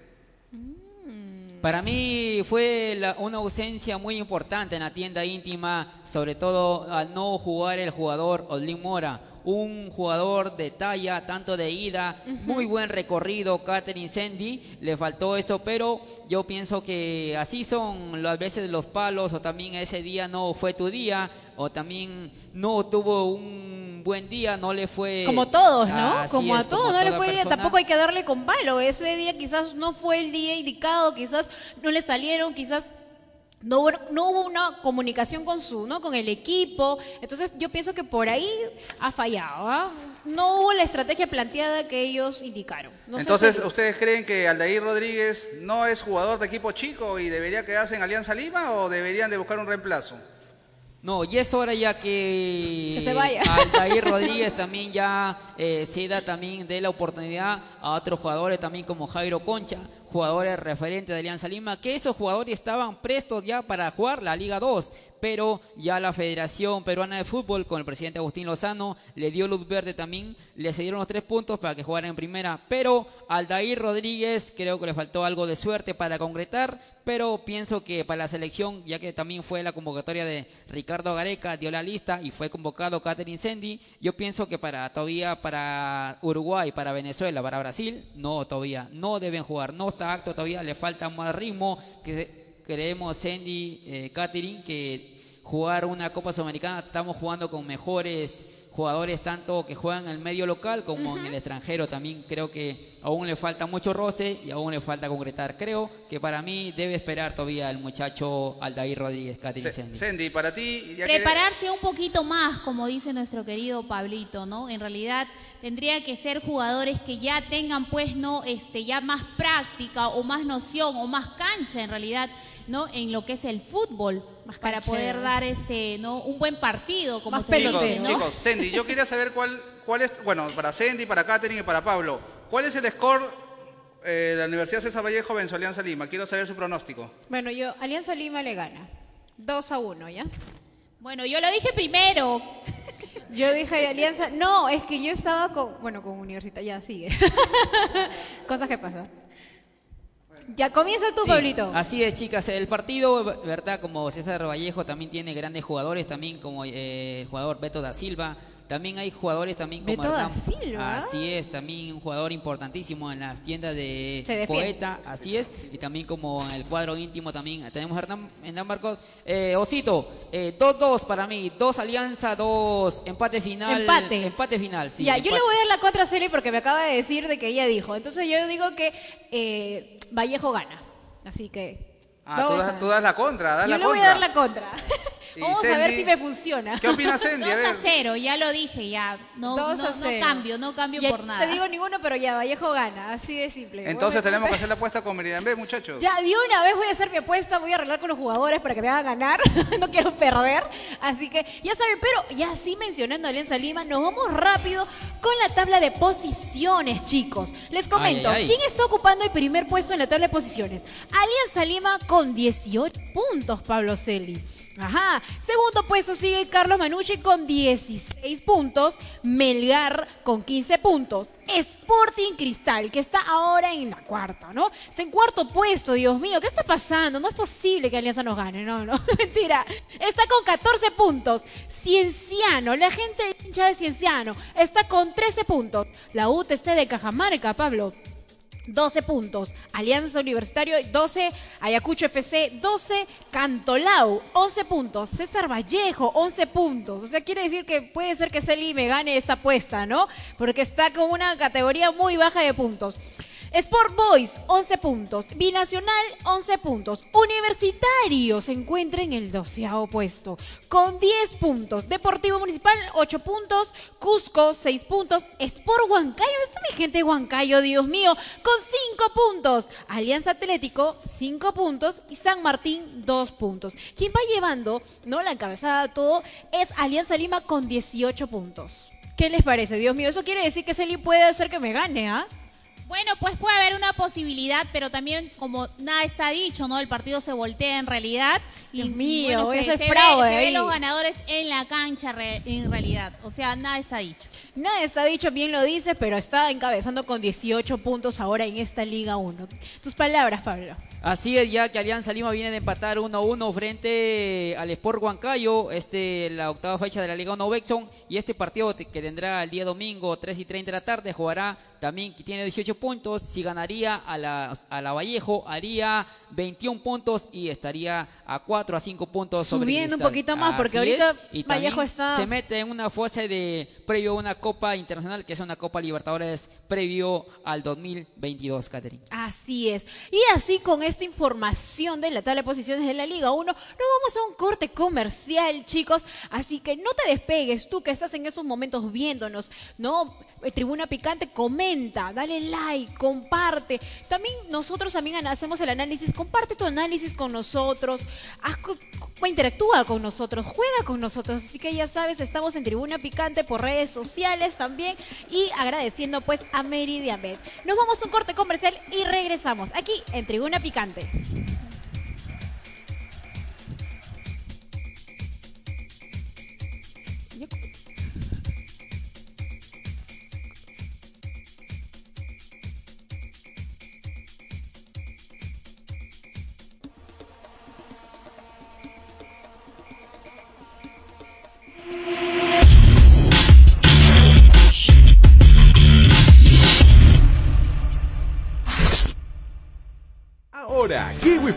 Para mí fue la- una ausencia muy importante en la tienda íntima, sobre todo al no jugar el jugador Olin Mora, un jugador de talla, tanto de ida, muy buen recorrido, Catherine Sandy, le faltó eso, pero yo pienso que así son las veces los palos, o también ese día no fue tu día, o también no tuvo un buen día, no le fue... Como todos, ¿no? Así como a todos, como no le fue día, tampoco hay que darle con palo. Ese día quizás no fue el día indicado, quizás no le salieron, quizás no hubo, no hubo una comunicación con su, ¿no? Con el equipo. Entonces yo pienso que por ahí ha fallado, ¿ah? No hubo la estrategia planteada que ellos indicaron. No sé Entonces, si- ¿ustedes creen que Aldair Rodríguez no es jugador de equipo chico y debería quedarse en Alianza Lima o deberían de buscar un reemplazo? No, y es hora ya que, Que se vaya. Aldair Rodríguez también ya eh, se da también de la oportunidad a otros jugadores también como Jairo Concha, jugadores referentes de Alianza Lima, que esos jugadores estaban prestos ya para jugar la Liga 2, pero ya la Federación Peruana de Fútbol con el presidente Agustín Lozano le dio luz verde también, le cedieron los tres puntos para que jugaran en primera, pero Aldair Rodríguez creo que le faltó algo de suerte para concretar, pero pienso que para la selección, ya que también fue la convocatoria de Ricardo Gareca, dio la lista y fue convocado Catherine Sendi, yo pienso que para todavía para Uruguay, para Venezuela, para Brasil, no todavía, no deben jugar, no está acto todavía, le falta más ritmo, que creemos Sandy, eh, Catherine, que jugar una Copa Sudamericana, estamos jugando con mejores jugadores tanto que juegan en el medio local como en el extranjero. También creo que aún le falta mucho roce y aún le falta concretar. Creo que para mí debe esperar todavía el muchacho Aldair Rodríguez, Catherine Sandy. Sandy, para ti, que- Prepararse un poquito más, como dice nuestro querido Pablito, ¿no? En realidad tendría que ser jugadores que ya tengan, pues, no, este, ya más práctica o más noción o más cancha, en realidad, ¿no? En lo que es el fútbol, para canchero. poder dar, este, ¿no? Un buen partido, como Más se dice, Chicos, ¿no? chicos, Sandy, yo quería saber cuál, cuál es, bueno, para Sandy, para Catherine y para Pablo, ¿cuál es el score eh, de la Universidad César Vallejo Venzo Alianza Lima? Quiero saber su pronóstico. Bueno, yo, Alianza Lima le gana. 2 a 1, ¿ya? Bueno, yo lo dije primero. Yo dije Alianza. No, es que yo estaba con. Bueno, con Universidad. Ya sigue. Cosas que pasan. Ya comienza tú, Sí, Pablito. Así es, chicas. El partido, verdad, como César Vallejo también tiene grandes jugadores, también como eh, el jugador Beto da Silva. También hay jugadores también como Beto da Silva. Así es, también un jugador importantísimo en las tiendas de. Poeta, así es, y también como en el cuadro íntimo también tenemos a Hernán, Hernán Marcos. Eh, Osito, eh, 2-2 para mí, dos alianza, dos empate final. Empate. Empate final, sí. ya, yo le voy a dar la contra a Celi porque me acaba de decir de que ella dijo. Entonces yo digo que eh, Vallejo gana. Así que. Ah, tú das, a- tú das la contra, das yo la le contra. voy a dar la contra. Y Vamos a ver si me funciona. ¿Qué opina Sandy? 2 A a ver. 0, ya lo dije, ya. No, no, no cambio, no cambio Ya por nada. Te digo ninguno, pero ya Vallejo gana. Así de simple. Entonces tenemos que hacer la apuesta con Meridian B, muchachos. Ya, de una vez voy a hacer mi apuesta, voy a arreglar con los jugadores para que me hagan ganar, no quiero perder, así que ya saben, pero ya sí mencionando a Alianza Lima, nos vamos rápido con la tabla de posiciones, chicos. Les comento, Ay, ay, ay. ¿quién está ocupando el primer puesto en la tabla de posiciones? Alianza Lima con 18 puntos, Pablo Celi. Ajá. Segundo puesto sigue Carlos Manucci con 16 puntos. Melgar con 15 puntos. Sporting Cristal, que está ahora en la cuarta, ¿no? Está en cuarto puesto, Dios mío. ¿Qué está pasando? No es posible que Alianza nos gane. No, no. Mentira. Está con 14 puntos. Cienciano, la gente hincha de Cienciano, está con 13 puntos. La UTC de Cajamarca, Pablo. 12 puntos. Alianza Universitario 12, Ayacucho FC 12, Cantolao 11 puntos, César Vallejo 11 puntos. O sea, quiere decir que puede ser que Celi me gane esta apuesta, ¿no? Porque está con una categoría muy baja de puntos. Sport Boys, 11 puntos. Binacional, 11 puntos. Universitario se encuentra en el doceavo puesto, con 10 puntos. Deportivo Municipal, 8 puntos. Cusco, 6 puntos. Sport Huancayo, está mi gente Huancayo, Dios mío, con 5 puntos. Alianza Atlético, 5 puntos. Y San Martín, 2 puntos. Quien va llevando, ¿no? La encabezada de todo es Alianza Lima con 18 puntos. ¿Qué les parece, Dios mío? Eso quiere decir que Celi puede hacer que me gane, ¿ah? Bueno, pues puede haber una posibilidad, pero también como nada está dicho, ¿no? El partido se voltea en realidad. Dios y, mío, bueno, voy a se, hacer se ve, fraude se ve los ganadores en la cancha re- en realidad. O sea, nada está dicho. Nada está dicho, bien lo dices, pero está encabezando con 18 puntos ahora en esta Liga 1. Tus palabras, Pablo. Así es, ya que Alianza Lima viene de empatar 1-1 frente al Sport Huancayo, este, la octava fecha de la Liga 1 Bexon, y este partido que tendrá el día domingo 3 y 30 de la tarde, jugará también que tiene 18 puntos, si ganaría a la, a la Vallejo haría 21 puntos y estaría a 4 a 5 puntos sobre Subiendo un poquito más, porque Así ahorita es, y Vallejo está- se mete en una fase de previo a una Copa Internacional, que es una Copa Libertadores previo al 2022, Catherine. Así es. Y así con esta información de la tabla de posiciones de la Liga 1, nos vamos a un corte comercial, chicos. Así que no te despegues, tú que estás en estos momentos viéndonos, ¿no? Eh, Tribuna Picante, comenta comenta, dale like, comparte. También nosotros también hacemos el análisis, comparte tu análisis con nosotros, interactúa con nosotros, juega con nosotros. Así que ya sabes, estamos en Tribuna Picante por redes sociales también y agradeciendo pues a Meridian Bet. Nos vamos a un corte comercial y regresamos aquí en Tribuna Picante.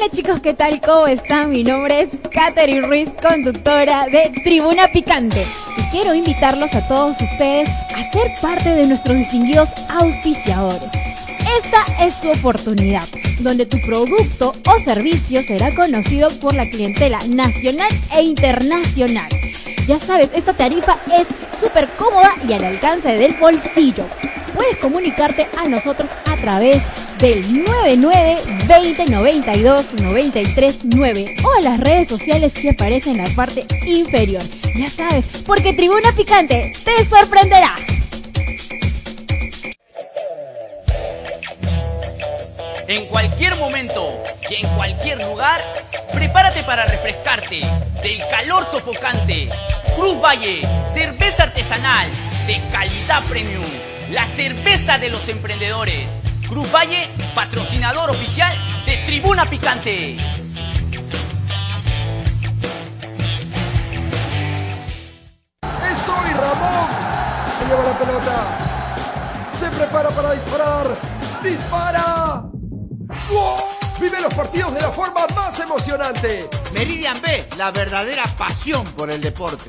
Hola chicos, ¿qué tal? ¿Cómo están? Mi nombre es Katherine Ruiz, conductora de Tribuna Picante. Y quiero invitarlos a todos ustedes a ser parte de nuestros distinguidos auspiciadores. Esta es tu oportunidad, donde tu producto o servicio será conocido por la clientela nacional e internacional. Ya sabes, esta tarifa es súper cómoda y al alcance del bolsillo. Puedes comunicarte a nosotros a través del 99 20 92 93 9 o a las redes sociales que aparecen en la parte inferior. Ya sabes, porque Tribuna Picante te sorprenderá. En cualquier momento y en cualquier lugar, prepárate para refrescarte del calor sofocante. Cruz Valle, cerveza artesanal de calidad premium, la cerveza de los emprendedores. Cruz Valle, patrocinador oficial de Tribuna Picante. ¡Es hoy Ramón! Se lleva la pelota. Se prepara para disparar. ¡Dispara! ¡Gol! Vive los partidos de la forma más emocionante. Meridian B, la verdadera pasión por el deporte.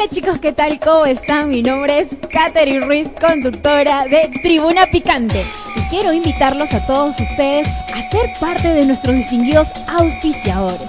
Hola chicos, ¿qué tal? ¿Cómo están? Mi nombre es Katherine Ruiz, conductora de Tribuna Picante. Y quiero invitarlos a todos ustedes a ser parte de nuestros distinguidos auspiciadores.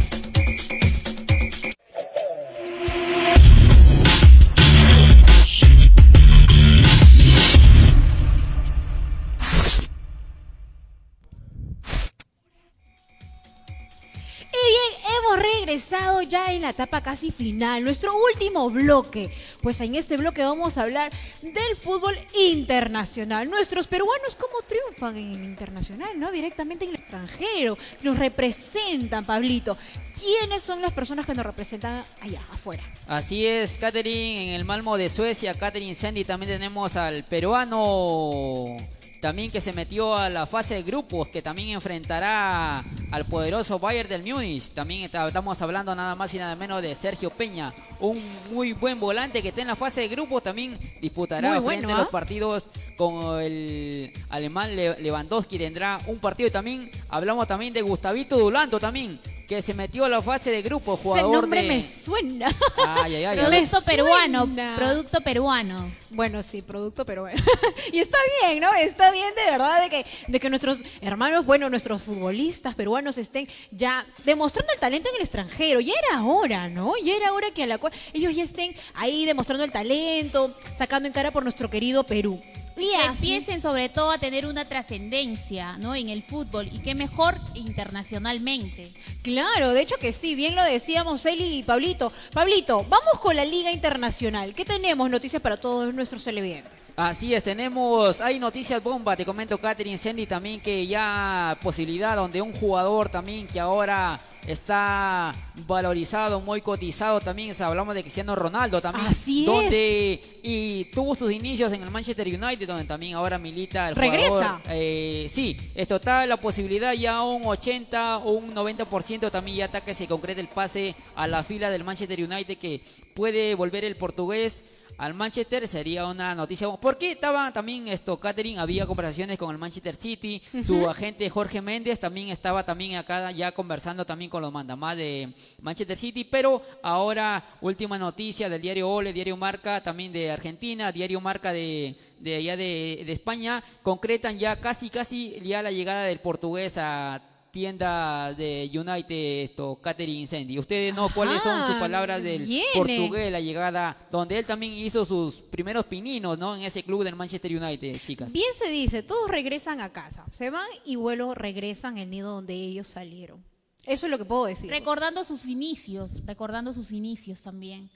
Regresado ya en la etapa casi final, nuestro último bloque. Pues en este bloque vamos a hablar del fútbol internacional. Nuestros peruanos, ¿cómo triunfan en el internacional? ¿No? Directamente en el extranjero. Nos representan, Pablito. ¿Quiénes son las personas que nos representan allá, afuera? Así es, Katherine, en el Malmo de Suecia, Katherine Sandy, también tenemos al peruano también que se metió a la fase de grupos, que también enfrentará al poderoso Bayern del Múnich. También estamos hablando nada más y nada menos de Sergio Peña, un muy buen volante que está en la fase de grupos, también disputará bueno, frente a ¿ah? los partidos con el alemán Le- Lewandowski, tendrá un partido y también hablamos también de Gustavito Dulanto también, que se metió a la fase de grupos, Ese jugador nombre de... me suena. Ay, ay, ay. Producto peruano, suena. producto peruano. Bueno, sí, producto peruano. y está bien, ¿no? Está bien de verdad de que, de que nuestros hermanos, bueno, nuestros futbolistas peruanos estén ya demostrando el talento en el extranjero. Ya era hora, ¿no? Ya era hora que a la cual ellos ya estén ahí demostrando el talento, sacando en cara por nuestro querido Perú. Que empiecen sobre todo a tener una trascendencia, ¿no? En el fútbol y qué mejor internacionalmente. Claro, de hecho que sí, bien lo decíamos Eli y Pablito. Pablito, vamos con la Liga Internacional. ¿Qué tenemos noticias para todos nuestros televidentes? Así es, tenemos, hay noticias bomba, te comento Catherine Sandy también que ya posibilidad donde un jugador también que ahora está valorizado, muy cotizado también, es- hablamos de Cristiano Ronaldo también, Así es. donde y tuvo sus inicios en el Manchester United, donde también ahora milita el Regresa. jugador. Eh, sí, esto está la posibilidad ya un 80 o un 90% también ya está que se concrete el pase a la fila del Manchester United que puede volver el portugués al Manchester sería una noticia. Porque estaba también esto, Catherine, había conversaciones con el Manchester City, su agente Jorge Méndez también estaba también acá ya conversando también con los mandamás de Manchester City, pero ahora última noticia del diario Ole, diario Marca también de Argentina, diario Marca de, de allá de, de España, concretan ya casi casi ya la llegada del portugués a tienda de United, esto, Catherine Sandy. Ustedes no, ¿cuáles son sus palabras del viene. portugués, la llegada, donde él también hizo sus primeros pininos, ¿no? En ese club del Manchester United, chicas. Bien se dice, todos regresan a casa. Se van y vuelo regresan al nido donde ellos salieron. Eso es lo que puedo decir. Recordando sus inicios, recordando sus inicios también.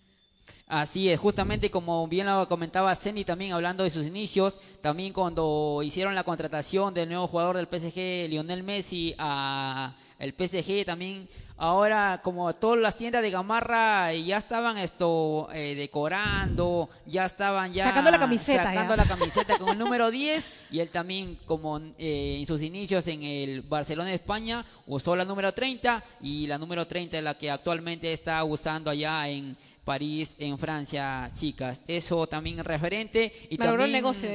Así es, justamente como bien lo comentaba Ceni también hablando de sus inicios, también cuando hicieron la contratación del nuevo jugador del PSG, Lionel Messi, a el PSG también, ahora como todas las tiendas de Gamarra ya estaban esto eh, decorando, ya estaban ya Sacando la camiseta, sacando ya. la camiseta con el número 10 y él también como eh, en sus inicios en el Barcelona de España usó la número 30 y la número 30 es la que actualmente está usando allá en París, en Francia, chicas. Eso también es referente. Y Malogró también, el negocio.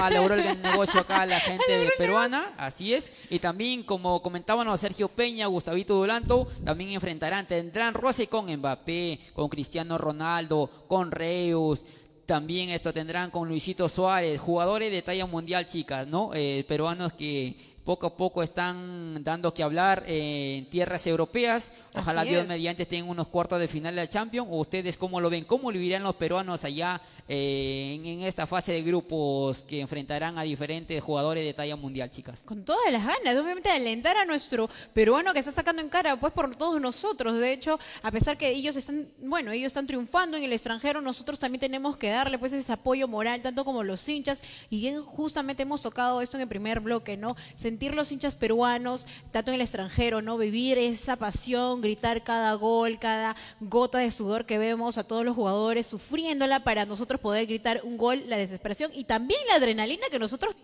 Malogró el negocio acá la gente peruana, así es. Y también, como comentábamos, Sergio Peña, Gustavito Dulanto, también enfrentarán, tendrán roce con Mbappé, con Cristiano Ronaldo, con Reus. También esto tendrán con Luisito Suárez, jugadores de talla mundial, chicas, ¿no? Eh, peruanos que poco a poco están dando que hablar eh, en tierras europeas. Ojalá Así Dios es. mediante estén unos cuartos de final de la Champions. ¿O ustedes cómo lo ven? ¿Cómo lo vivirán los peruanos allá eh, en, en esta fase de grupos que enfrentarán a diferentes jugadores de talla mundial, chicas? Con todas las ganas, obviamente alentar a nuestro peruano que está sacando en cara, pues por todos nosotros. De hecho, a pesar que ellos están, bueno, ellos están triunfando en el extranjero, nosotros también tenemos que darle pues ese apoyo moral, tanto como los hinchas. Y bien, justamente hemos tocado esto en el primer bloque, ¿no? Se sentir los hinchas peruanos, tanto en el extranjero, ¿no? Vivir esa pasión, gritar cada gol, cada gota de sudor que vemos a todos los jugadores sufriéndola para nosotros poder gritar un gol, la desesperación y también la adrenalina que nosotros.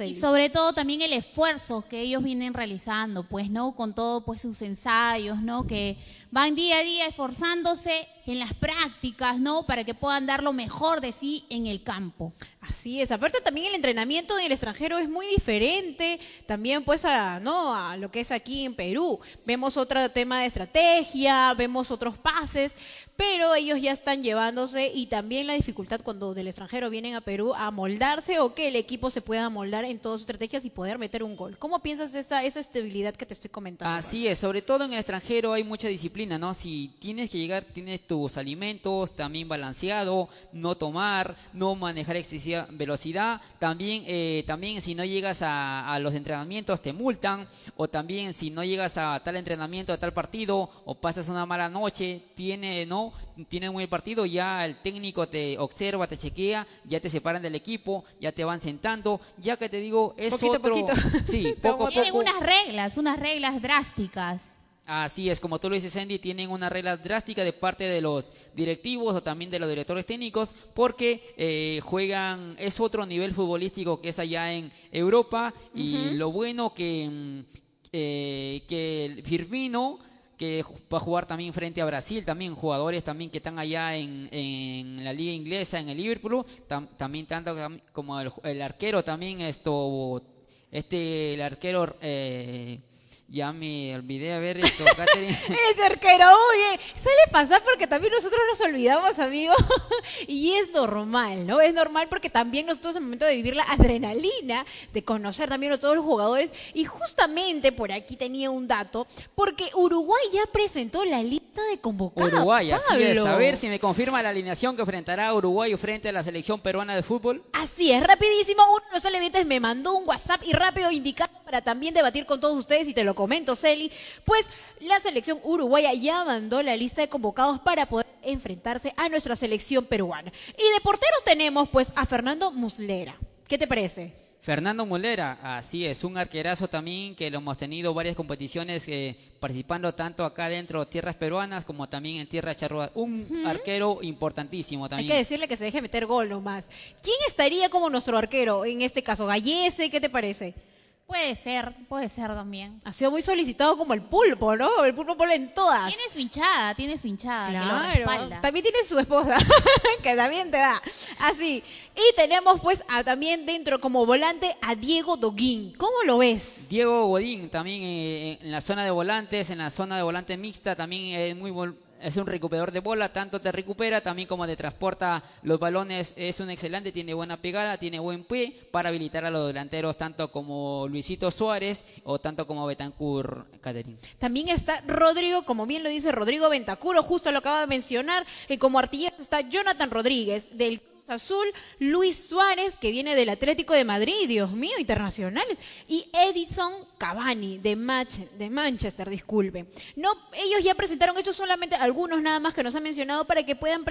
Y sobre todo también el esfuerzo que ellos vienen realizando, pues, ¿no? Con todo, pues, sus ensayos, ¿no? Que van día a día esforzándose en las prácticas, ¿no? Para que puedan dar lo mejor de sí en el campo. Así es. Aparte también el entrenamiento en el extranjero es muy diferente, también pues a, ¿no? a lo que es aquí en Perú. Vemos otro tema de estrategia, vemos otros pases, pero ellos ya están llevándose y también la dificultad cuando del extranjero vienen a Perú a moldarse o que el equipo se pueda moldar en todas sus estrategias y poder meter un gol. ¿Cómo piensas esa, estabilidad que te estoy comentando? Así es, sobre todo en el extranjero hay mucha disciplina, ¿no? Si tienes que llegar, tienes tus alimentos también balanceado, no tomar, no manejar excesiva velocidad, también, eh, también si no llegas a, los entrenamientos te multan, o también si no llegas a tal entrenamiento, a tal partido, o pasas una mala noche, tiene, ¿no? Tiene un buen partido, ya el técnico te observa, te chequea, ya te separan del equipo, ya te van sentando, ya que te digo, es Poquito otro... poquito. Sí, poco a Tienen unas reglas, unas reglas drásticas. Así es, como tú lo dices, Andy, tienen una regla drástica de parte de los directivos o también de los directores técnicos, porque eh, juegan, es otro nivel futbolístico que es allá en Europa, y lo bueno que, mm, eh, que el Firmino, que va a jugar también frente a Brasil, también jugadores también que están allá en, en la liga inglesa, en el Liverpool, tam- también tanto como el, el arquero también, esto, este, el arquero... Eh, ya me olvidé a ver esto, Catherine. Ese arquero, oye, suele pasar porque también nosotros nos olvidamos, amigo. y es normal, ¿no? Es normal porque también nosotros en el momento de vivir la adrenalina, de conocer también a todos los jugadores. Y justamente por aquí tenía un dato, porque Uruguay ya presentó la lista de convocados. Uruguay, así es. A ver si me confirma la alineación que enfrentará a Uruguay frente a la selección peruana de fútbol. Así es, rapidísimo. Uno de los televidentes me mandó un WhatsApp y rápido indicar para también debatir con todos ustedes y te lo comento, Celi. Pues la selección uruguaya ya mandó la lista de convocados para poder enfrentarse a nuestra selección peruana. Y de porteros tenemos pues a Fernando Muslera. ¿Qué te parece? Fernando Molera, así es, un arquerazo también que lo hemos tenido varias competiciones eh, participando tanto acá dentro de tierras peruanas como también en tierras charrúas. Un arquero importantísimo Hay también. que decirle que se deje meter gol nomás. ¿Quién estaría como nuestro arquero en este caso? Gallese, ¿qué te parece? Puede ser, puede ser también. Ha sido muy solicitado como el pulpo, ¿no? El pulpo pone en todas. Tiene su hinchada, tiene su hinchada que lo Claro. respalda. También tiene su esposa, que también te da. Así. Y tenemos pues a, también dentro como volante a Diego Doguín. ¿Cómo lo ves? Diego Godín también eh, en la zona de volantes, en la zona de volante mixta también es muy vol- es un recuperador de bola, tanto te recupera también como te transporta los balones, es un excelente, tiene buena pegada, tiene buen pie para habilitar a los delanteros tanto como Luisito Suárez o tanto como Betancourt Caterín. También está Rodrigo, como bien lo dice Rodrigo Ventacuro, justo lo acaba de mencionar, que como artillero está Jonathan Rodríguez del Azul, Luis Suárez, que viene del Atlético de Madrid, Dios mío, internacionales, y Edison Cavani de, Mach- de Manchester, disculpe. No, ellos ya presentaron, estos solamente algunos nada más que nos han mencionado para que puedan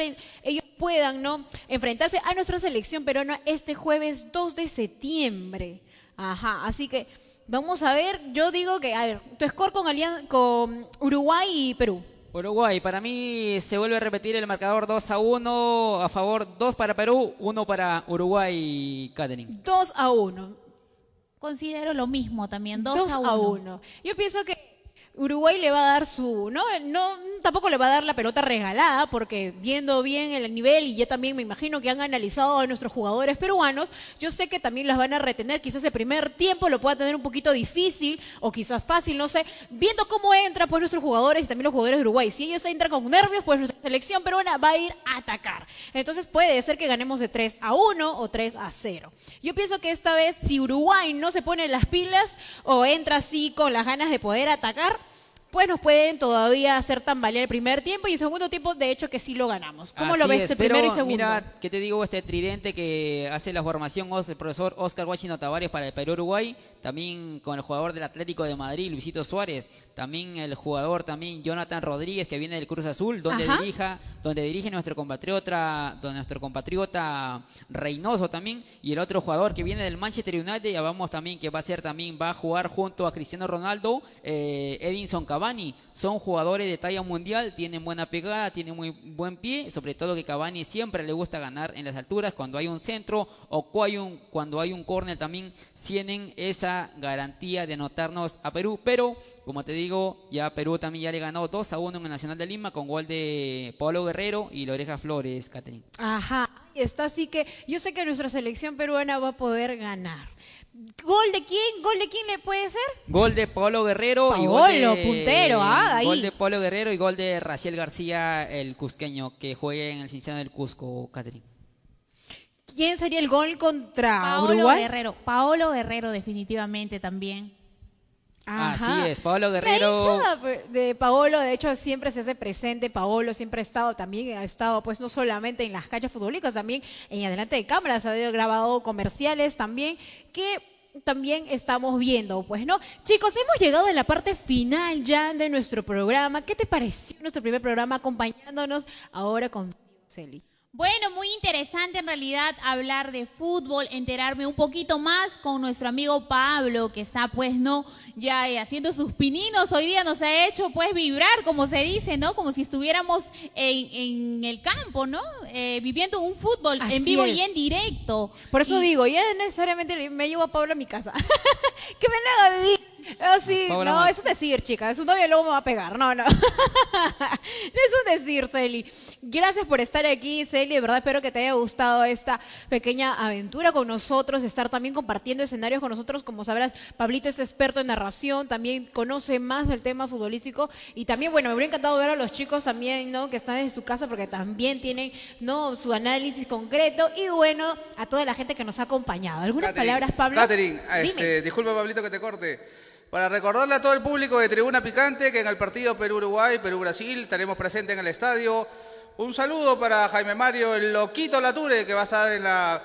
ellos puedan no enfrentarse a nuestra selección peruana este jueves 2 de septiembre. Ajá, así que vamos a ver, yo digo que, a ver, tu score con, alian- con Uruguay y Perú. Uruguay, para mí se vuelve a repetir el marcador 2 a 1, a favor 2 para Perú, 1 para Uruguay, Caterín. 2 a 1. Considero lo mismo también, 2 2 a a 1. 1. Yo pienso que Uruguay le va a dar su, no, no, tampoco le va a dar la pelota regalada, porque viendo bien el nivel, y yo también me imagino que han analizado a nuestros jugadores peruanos, yo sé que también las van a retener, quizás el primer tiempo lo pueda tener un poquito difícil, o quizás fácil, no sé, viendo cómo entran pues nuestros jugadores y también los jugadores de Uruguay. Si ellos entran con nervios, pues nuestra selección peruana va a ir a atacar. Entonces puede ser que ganemos de 3 a 1 o 3 a 0. Yo pienso que esta vez, si Uruguay no se pone las pilas o entra así con las ganas de poder atacar, pues nos pueden todavía hacer tambalear el primer tiempo y el segundo tiempo, de hecho, que sí lo ganamos. ¿Cómo lo ves es, el primero y segundo? Mira, ¿qué te digo? Este tridente que hace la formación el profesor Oscar Washington Tavares para el Perú-Uruguay, también con el jugador del Atlético de Madrid, Luisito Suárez, también el jugador también Jonathan Rodríguez que viene del Cruz Azul, donde Ajá. dirija, donde dirige nuestro compatriota, donde nuestro compatriota Reynoso también, y el otro jugador que viene del Manchester United, ya vamos también que va a ser también, va a jugar junto a Cristiano Ronaldo, eh, Edinson Cavani, son jugadores de talla mundial, tienen buena pegada, tienen muy buen pie, sobre todo que Cavani siempre le gusta ganar en las alturas, cuando hay un centro o cuando hay un córner también tienen esa garantía de anotarnos a Perú, pero como te digo, ya Perú también ya le ganó 2 a 1 en el Nacional de Lima con gol de Pablo Guerrero y Loreja Flores, Catherine. Ajá, está, así que yo sé que nuestra selección peruana va a poder ganar. ¿Gol de quién? ¿Gol de quién le puede ser? Gol de Pablo Guerrero y gol de, Paolo, puntero, ah, ahí. Gol de Pablo Guerrero y gol de Raciel García, el cusqueño, que juega en el Cincinnati del Cusco, Catherine. ¿Quién sería el gol contra Paolo Uruguay? Guerrero. Paolo Guerrero definitivamente también. Ajá. Así es, Pablo La Guerrero. de Paolo, de hecho, siempre se hace presente. Paolo siempre ha estado también, ha estado, pues, no solamente en las canchas futbolísticas, también en adelante de cámaras, ha grabado comerciales también, que también estamos viendo, pues, ¿no? Chicos, hemos llegado a la parte final ya de nuestro programa. ¿Qué te pareció nuestro primer programa acompañándonos ahora con Celi? Bueno, muy interesante en realidad hablar de fútbol, enterarme un poquito más con nuestro amigo Pablo, que está pues no ya eh, haciendo sus pininos. Hoy día nos ha hecho pues vibrar, como se dice, ¿no? Como si estuviéramos en, en el campo, ¿no? Eh, viviendo un fútbol Así en vivo es. y en directo. Por eso Y- digo, ya necesariamente me llevo a Pablo a mi casa. que me haga vivir. Oh, sí, Paula no, eso es decir, chica. Su novio luego me va a pegar. No, no. eso es decir, Celi. Gracias por estar aquí, Celi. De verdad espero que te haya gustado esta pequeña aventura con nosotros, estar también compartiendo escenarios con nosotros. Como sabrás, Pablito es experto en narración, también conoce más el tema futbolístico. Y también, bueno, me hubiera encantado ver a los chicos también, ¿no? Que están en su casa porque también tienen, ¿no? Su análisis concreto. Y bueno, a toda la gente que nos ha acompañado. ¿Algunas Catherine, palabras, Pablo? Catherine, este, disculpa Pablito que te corte. Para recordarle a todo el público de Tribuna Picante que en el partido Perú-Uruguay, Perú-Brasil estaremos presentes en el estadio. Un saludo para Jaime Mario, el loquito Lature, que va a estar en la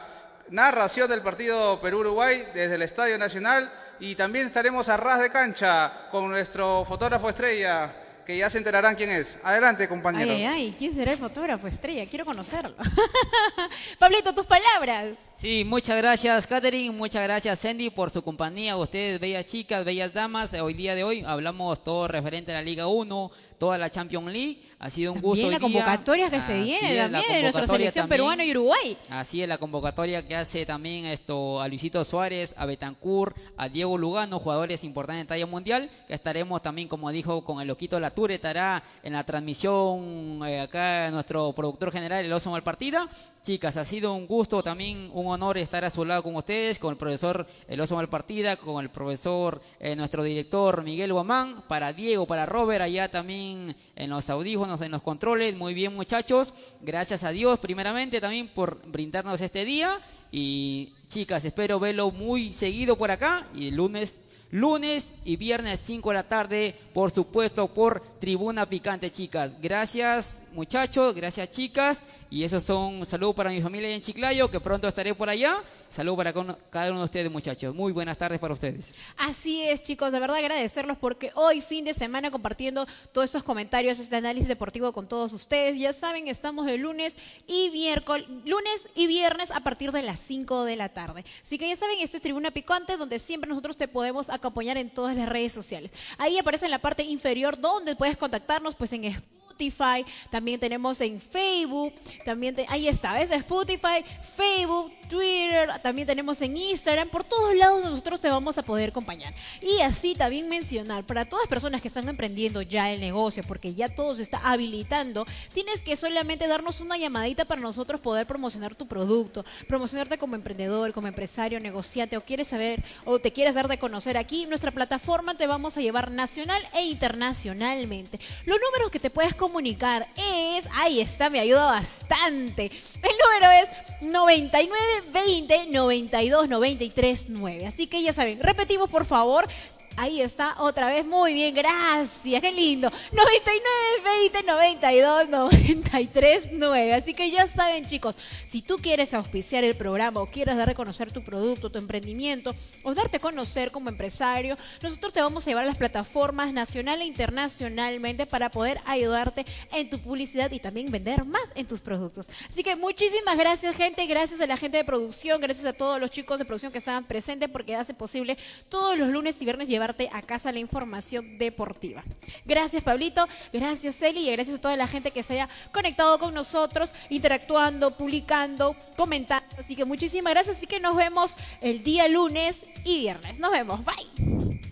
narración del partido Perú-Uruguay desde el Estadio Nacional. Y también estaremos a ras de cancha con nuestro fotógrafo estrella, que ya se enterarán quién es. Adelante, Ay, compañeros. ay, ay, ¿quién será el fotógrafo estrella? Quiero conocerlo. Pablito, tus palabras. Sí, muchas gracias, Catherine. Muchas gracias, Sandy, por su compañía. Ustedes, bellas chicas, bellas damas. Hoy día de hoy hablamos todo referente a la Liga 1, toda la Champions League. Ha sido un gusto. También la día. convocatoria que se viene la también de nuestra selección peruana y Uruguay. Así es, la convocatoria que hace también esto a Luisito Suárez, a Betancourt, a Diego Lugano, jugadores importantes en talla mundial, que estaremos también, como dijo, con el Loquito Lature, estará en la transmisión eh, acá nuestro productor general, el Oso Malpartida. Chicas, ha sido un gusto, también un honor estar a su lado con ustedes, con el profesor El Oso Malpartida, con el profesor, eh, nuestro director Miguel Guamán, para Diego, para Robert, allá también en los audífonos, en los controles. Muy bien, muchachos. Gracias a Dios, primeramente, también por brindarnos este día. Y chicas, espero verlo muy seguido por acá. Y lunes, lunes y viernes 5 de la tarde, por supuesto, por Tribuna Picante, chicas. Gracias, muchachos. Gracias, chicas. Y esos son saludos para mi familia en Chiclayo, que pronto estaré por allá. Saludos para cada uno de ustedes, muchachos. Muy buenas tardes para ustedes. Así es, chicos, de verdad agradecerlos porque hoy, fin de semana, compartiendo todos estos comentarios, este análisis deportivo con todos ustedes. Ya saben, estamos de lunes y miércoles, lunes y viernes a partir de las 5 de la tarde. Así que ya saben, esto es Tribuna Picante, donde siempre nosotros te podemos acompañar en todas las redes sociales. Ahí aparece en la parte inferior donde puedes contactarnos, pues en También tenemos en Facebook, también ahí está, ¿ves? Spotify, Facebook, Twitter, también tenemos en Instagram, por todos lados nosotros te vamos a poder acompañar. Y así también mencionar, para todas las personas que están emprendiendo ya el negocio, porque ya todo se está habilitando, tienes que solamente darnos una llamadita para nosotros poder promocionar tu producto, promocionarte como emprendedor, como empresario, negociante, o quieres saber, o te quieres dar de conocer aquí, nuestra plataforma te vamos a llevar nacional e internacionalmente. Los números que te puedes comunicar es, ahí está, me ayuda bastante. El número es 99 20 92 93 9. Así que ya saben, repetimos por favor. Ahí está, otra vez, muy bien, gracias, qué lindo. 99 20 92 93 9. Así que ya saben, chicos, si tú quieres auspiciar el programa o quieres dar a conocer tu producto, tu emprendimiento o darte a conocer como empresario, nosotros te vamos a llevar a las plataformas nacional e internacionalmente para poder ayudarte en tu publicidad y también vender más en tus productos. Así que muchísimas gracias, gente, gracias a la gente de producción, gracias a todos los chicos de producción que estaban presentes porque hace posible todos los lunes y viernes a casa la información deportiva. Gracias, Pablito, gracias, Eli, y gracias a toda la gente que se haya conectado con nosotros, interactuando, publicando, comentando. Así que muchísimas gracias. Así que nos vemos el día lunes y viernes. Nos vemos. Bye.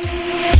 Yeah.